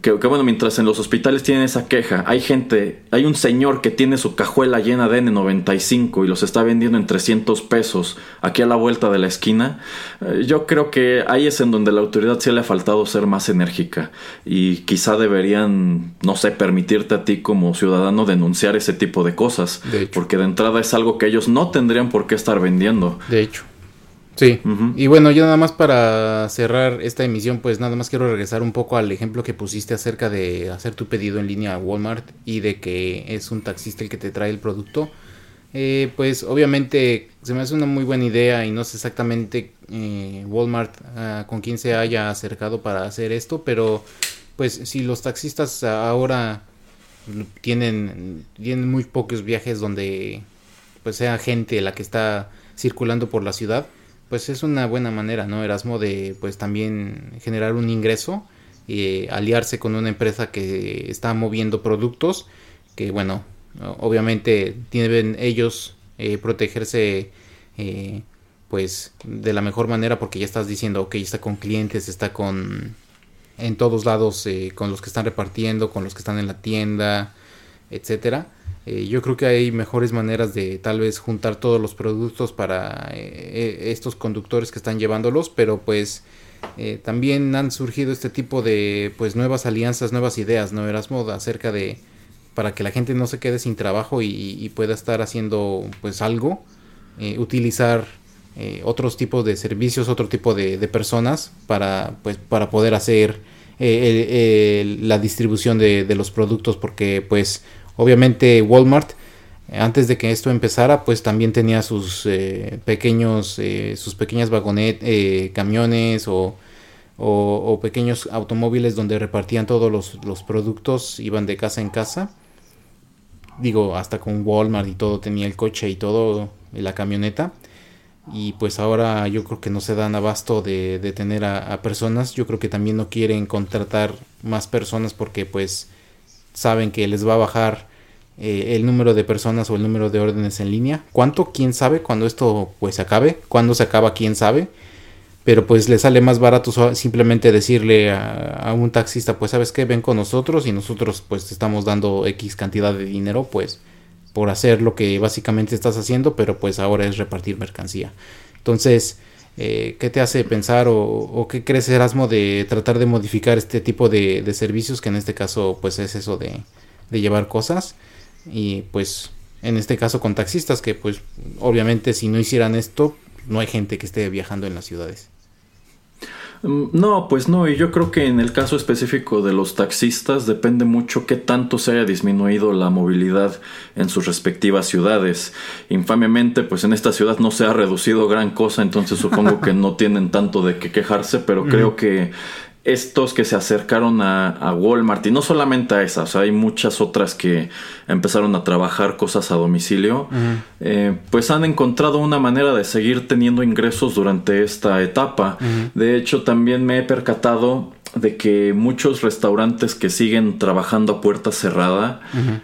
que, bueno, mientras en los hospitales tienen esa queja, hay gente, hay un señor que tiene su cajuela llena de N95 y los está vendiendo en 300 pesos aquí a la vuelta de la esquina, eh, yo creo que ahí es en donde la autoridad sí le ha faltado ser más enérgica y quizá deberían, no sé, permitirte a ti como ciudadano denunciar ese tipo de cosas, porque de entrada es algo que ellos no tendrían por qué estar vendiendo. De hecho. Sí, y bueno, yo nada más para cerrar esta emisión, pues nada más quiero regresar un poco al ejemplo que pusiste acerca de hacer tu pedido en línea a Walmart y de que es un taxista el que te trae el producto. Eh, pues obviamente se me hace una muy buena idea y no sé exactamente eh, Walmart ah, con quién se haya acercado para hacer esto, pero pues si los taxistas ahora tienen, tienen muy pocos viajes donde pues sea gente la que está circulando por la ciudad, pues es una buena manera, ¿no? Erasmo de pues también generar un ingreso, y aliarse con una empresa que está moviendo productos, que bueno, obviamente tienen ellos eh, protegerse eh, pues de la mejor manera porque ya estás diciendo, ok, está con clientes, está con en todos lados, eh, con los que están repartiendo, con los que están en la tienda, etcétera. yo creo que hay mejores maneras de tal vez juntar todos los productos para estos conductores que están llevándolos, pero pues también han surgido este tipo de pues nuevas alianzas, nuevas ideas, ¿no? Erasmo acerca de para que la gente no se quede sin trabajo y, pueda estar haciendo pues algo, eh, utilizar eh, otros tipos de servicios, otro tipo de, personas para, pues, para poder hacer eh, la distribución de, los productos porque pues obviamente Walmart antes de que esto empezara pues también tenía sus pequeños sus pequeñas vagonetas camiones o, pequeños automóviles donde repartían todos los, productos iban de casa en casa digo, hasta con Walmart y todo tenía el coche y todo, la camioneta. Y pues ahora yo creo que no se dan abasto de, de tener a, personas. Yo creo que también no quieren contratar más personas porque pues saben que les va a bajar eh, el número de personas o el número de órdenes en línea. ¿Cuánto? ¿Quién sabe? Cuando esto pues se acabe. ¿Cuándo se acaba? ¿Quién sabe? pero pues le sale más barato simplemente decirle a, un taxista, pues sabes que ven con nosotros y nosotros pues te estamos dando X cantidad de dinero pues por hacer lo que básicamente estás haciendo, pero pues ahora es repartir mercancía. Entonces, eh, ¿qué te hace pensar o, qué crees Erasmo de tratar de modificar este tipo de, servicios que en este caso pues es eso de, de llevar cosas y pues en este caso con taxistas que pues obviamente si no hicieran esto no hay gente que esté viajando en las ciudades. Mm, no, pues no, y yo creo que en el caso específico de los taxistas depende mucho qué tanto se haya disminuido la movilidad en sus respectivas ciudades. Infamemente, pues en esta ciudad no se ha reducido gran cosa, entonces supongo que no tienen tanto de qué quejarse, pero creo que estos que se acercaron a, Walmart, y no solamente a esas, hay muchas otras que empezaron a trabajar cosas a domicilio, eh, pues han encontrado una manera de seguir teniendo ingresos durante esta etapa. De hecho, también me he percatado de que muchos restaurantes que siguen trabajando a puerta cerrada,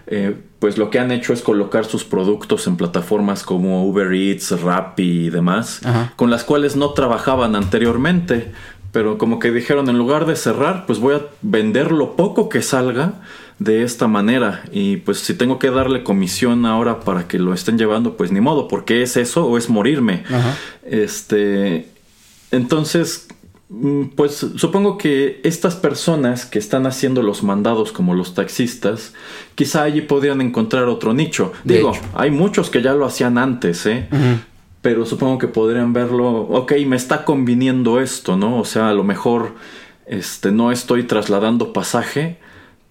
eh, pues lo que han hecho es colocar sus productos en plataformas como Uber Eats, Rappi y demás, con las cuales no trabajaban anteriormente pero como que dijeron, en lugar de cerrar, pues voy a vender lo poco que salga de esta manera. Y pues si tengo que darle comisión ahora para que lo estén llevando, pues ni modo, porque es eso o es morirme. Este. Entonces. Mm, pues supongo que estas personas que están haciendo los mandados como los taxistas, quizá allí podrían encontrar otro nicho. Digo, hay muchos que ya lo hacían antes, ¿eh? Pero supongo que podrían verlo, ok, me está conviniendo esto, ¿no? O sea, a lo mejor este, no estoy trasladando pasaje,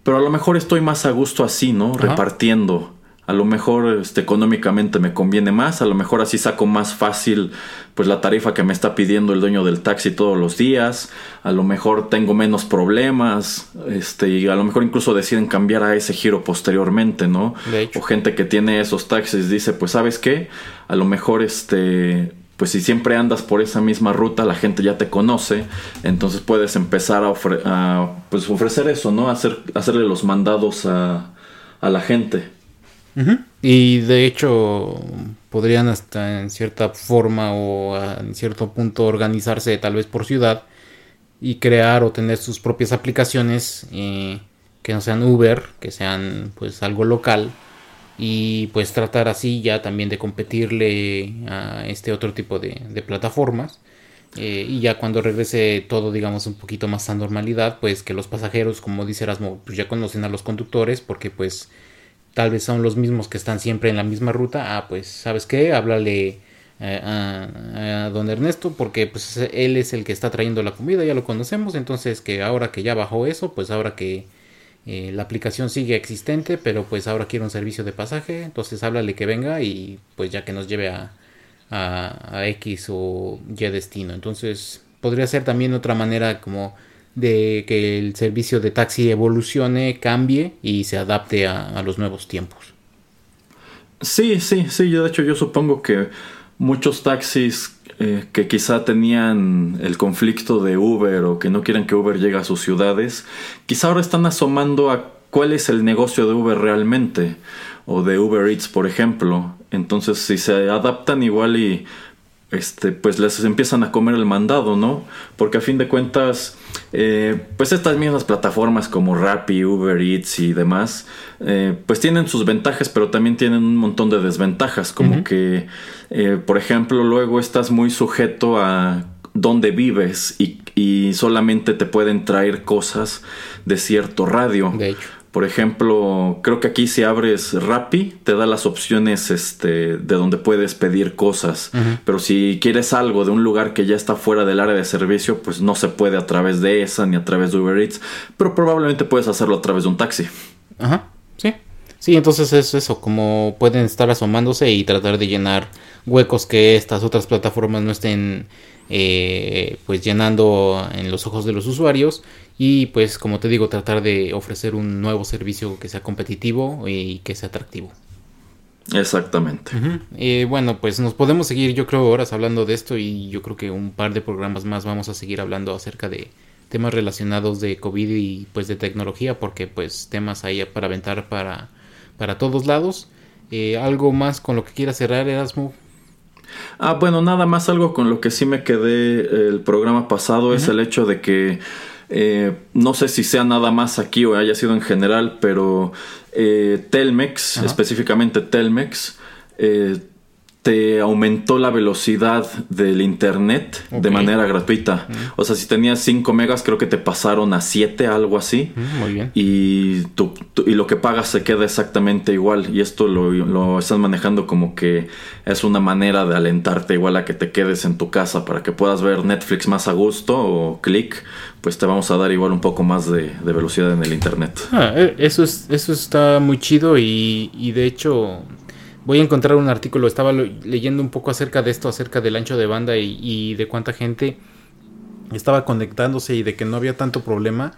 pero a lo mejor estoy más a gusto así, ¿no? Repartiendo a lo mejor este, económicamente me conviene más, a lo mejor así saco más fácil pues la tarifa que me está pidiendo el dueño del taxi todos los días, a lo mejor tengo menos problemas, este, y a lo mejor incluso deciden cambiar a ese giro posteriormente, ¿no? O gente que tiene esos taxis dice, pues sabes qué, a lo mejor este pues si siempre andas por esa misma ruta, la gente ya te conoce, entonces puedes empezar a, pues ofrecer eso, ¿no? Hacer, hacerle los mandados a, a la gente. Y de hecho podrían hasta en cierta forma o en cierto punto organizarse tal vez por ciudad y crear o tener sus propias aplicaciones eh, que no sean Uber, que sean pues algo local y pues tratar así ya también de competirle a este otro tipo de, plataformas. Eh, y ya cuando regrese todo, digamos, un poquito más a normalidad, pues que los pasajeros, como dice Erasmo, pues ya conocen a los conductores porque pues tal vez son los mismos que están siempre en la misma ruta, ah, pues, ¿sabes qué? Háblale eh, a, don Ernesto porque pues él es el que está trayendo la comida, ya lo conocemos, entonces que ahora que ya bajó eso, pues ahora que eh, la aplicación sigue existente, pero pues ahora quiere un servicio de pasaje, entonces háblale que venga y pues ya que nos lleve a, a, X o Y destino. Entonces podría ser también otra manera como de que el servicio de taxi evolucione, cambie y se adapte a, los nuevos tiempos. Sí, sí, sí, de hecho yo supongo que muchos taxis eh, que quizá tenían el conflicto de Uber o que no quieren que Uber llegue a sus ciudades, quizá ahora están asomando a cuál es el negocio de Uber realmente o de Uber Eats, por ejemplo. Entonces, si se adaptan igual y este, pues les empiezan a comer el mandado, ¿no? Porque a fin de cuentas, eh, pues estas mismas plataformas como Rappi, Uber Eats y demás, eh, pues tienen sus ventajas, pero también tienen un montón de desventajas, como que, eh, por ejemplo, luego estás muy sujeto a dónde vives y, y solamente te pueden traer cosas de cierto radio. De hecho. Por ejemplo, creo que aquí si abres Rappi, te da las opciones este, de donde puedes pedir cosas. Pero si quieres algo de un lugar que ya está fuera del área de servicio, pues no se puede a través de esa ni a través de Uber Eats. Pero probablemente puedes hacerlo a través de un taxi. Ajá, sí. Sí, entonces es eso, como pueden estar asomándose y tratar de llenar huecos que estas otras plataformas no estén eh, pues llenando en los ojos de los usuarios y pues como te digo tratar de ofrecer un nuevo servicio que sea competitivo y que sea atractivo. Exactamente. y bueno, pues nos podemos seguir yo creo horas hablando de esto y yo creo que un par de programas más vamos a seguir hablando acerca de temas relacionados de COVID y pues de tecnología porque pues temas ahí para aventar para, para todos lados. Eh, ¿Algo más con lo que quieras cerrar, Erasmo? Ah, bueno, nada más algo con lo que sí me quedé el programa pasado es el hecho de que eh, no sé si sea nada más aquí o haya sido en general, pero eh, Telmex, específicamente Telmex, eh, te aumentó la velocidad del internet de manera gratuita. O sea, si tenías 5 megas, creo que te pasaron a 7, algo así. muy bien. Y, y lo que pagas se queda exactamente igual. Y esto lo, lo estás manejando como que es una manera de alentarte igual a que te quedes en tu casa para que puedas ver Netflix más a gusto o click. Pues te vamos a dar igual un poco más de, velocidad en el internet. Ah, eh, eso, es, eso está muy chido y, y de hecho voy a encontrar un artículo, estaba leyendo un poco acerca de esto, acerca del ancho de banda y, de cuánta gente estaba conectándose y de que no había tanto problema.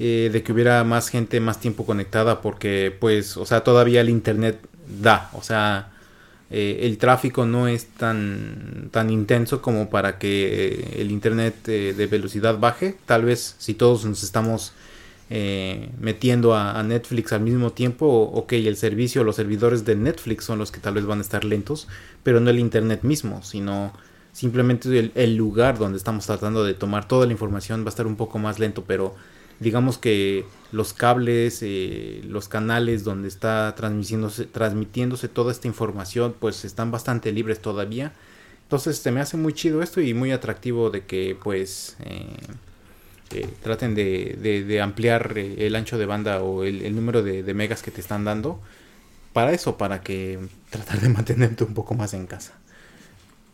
Eh, de que hubiera más gente más tiempo conectada porque pues o sea todavía el internet da o sea eh, el tráfico no es tan tan intenso como para que eh, el internet de velocidad baje tal vez si todos nos estamos eh, metiendo a, Netflix al mismo tiempo, ok, el servicio, los servidores de Netflix son los que tal vez van a estar lentos, pero no el Internet mismo, sino simplemente el, lugar donde estamos tratando de tomar toda la información va a estar un poco más lento, pero digamos que los cables, eh, los canales donde está transmitiéndose, toda esta información, pues están bastante libres todavía. Entonces se me hace muy chido esto y muy atractivo de que pues eh, traten de, ampliar eh, el ancho de banda o el, número de, megas que te están dando para eso, para que tratar de <laughs> mantenerte un poco más en casa.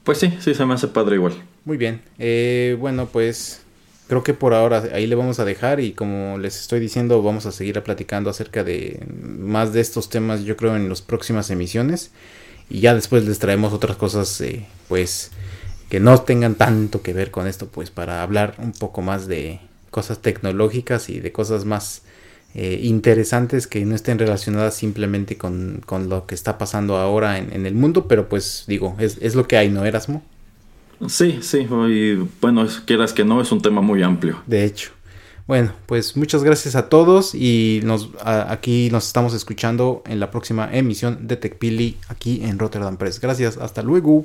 Pues sí, sí, se me hace padre igual. Muy bien. Eh, bueno, pues creo que por ahora ahí le vamos a dejar y como les estoy diciendo vamos a seguir platicando acerca de más de estos temas yo creo en las próximas emisiones y ya después les traemos otras cosas eh, pues que no tengan tanto que ver con esto, pues para hablar un poco más de cosas tecnológicas y de cosas más eh, interesantes que no estén relacionadas simplemente con, lo que está pasando ahora en, el mundo, pero pues digo, es, lo que hay, ¿no, Erasmo? Sí, sí, y bueno, quieras que no, es un tema muy amplio. De hecho. Bueno, pues muchas gracias a todos y nos aquí nos estamos escuchando en la próxima emisión de TechPili aquí en Rotterdam Press. Gracias, hasta luego.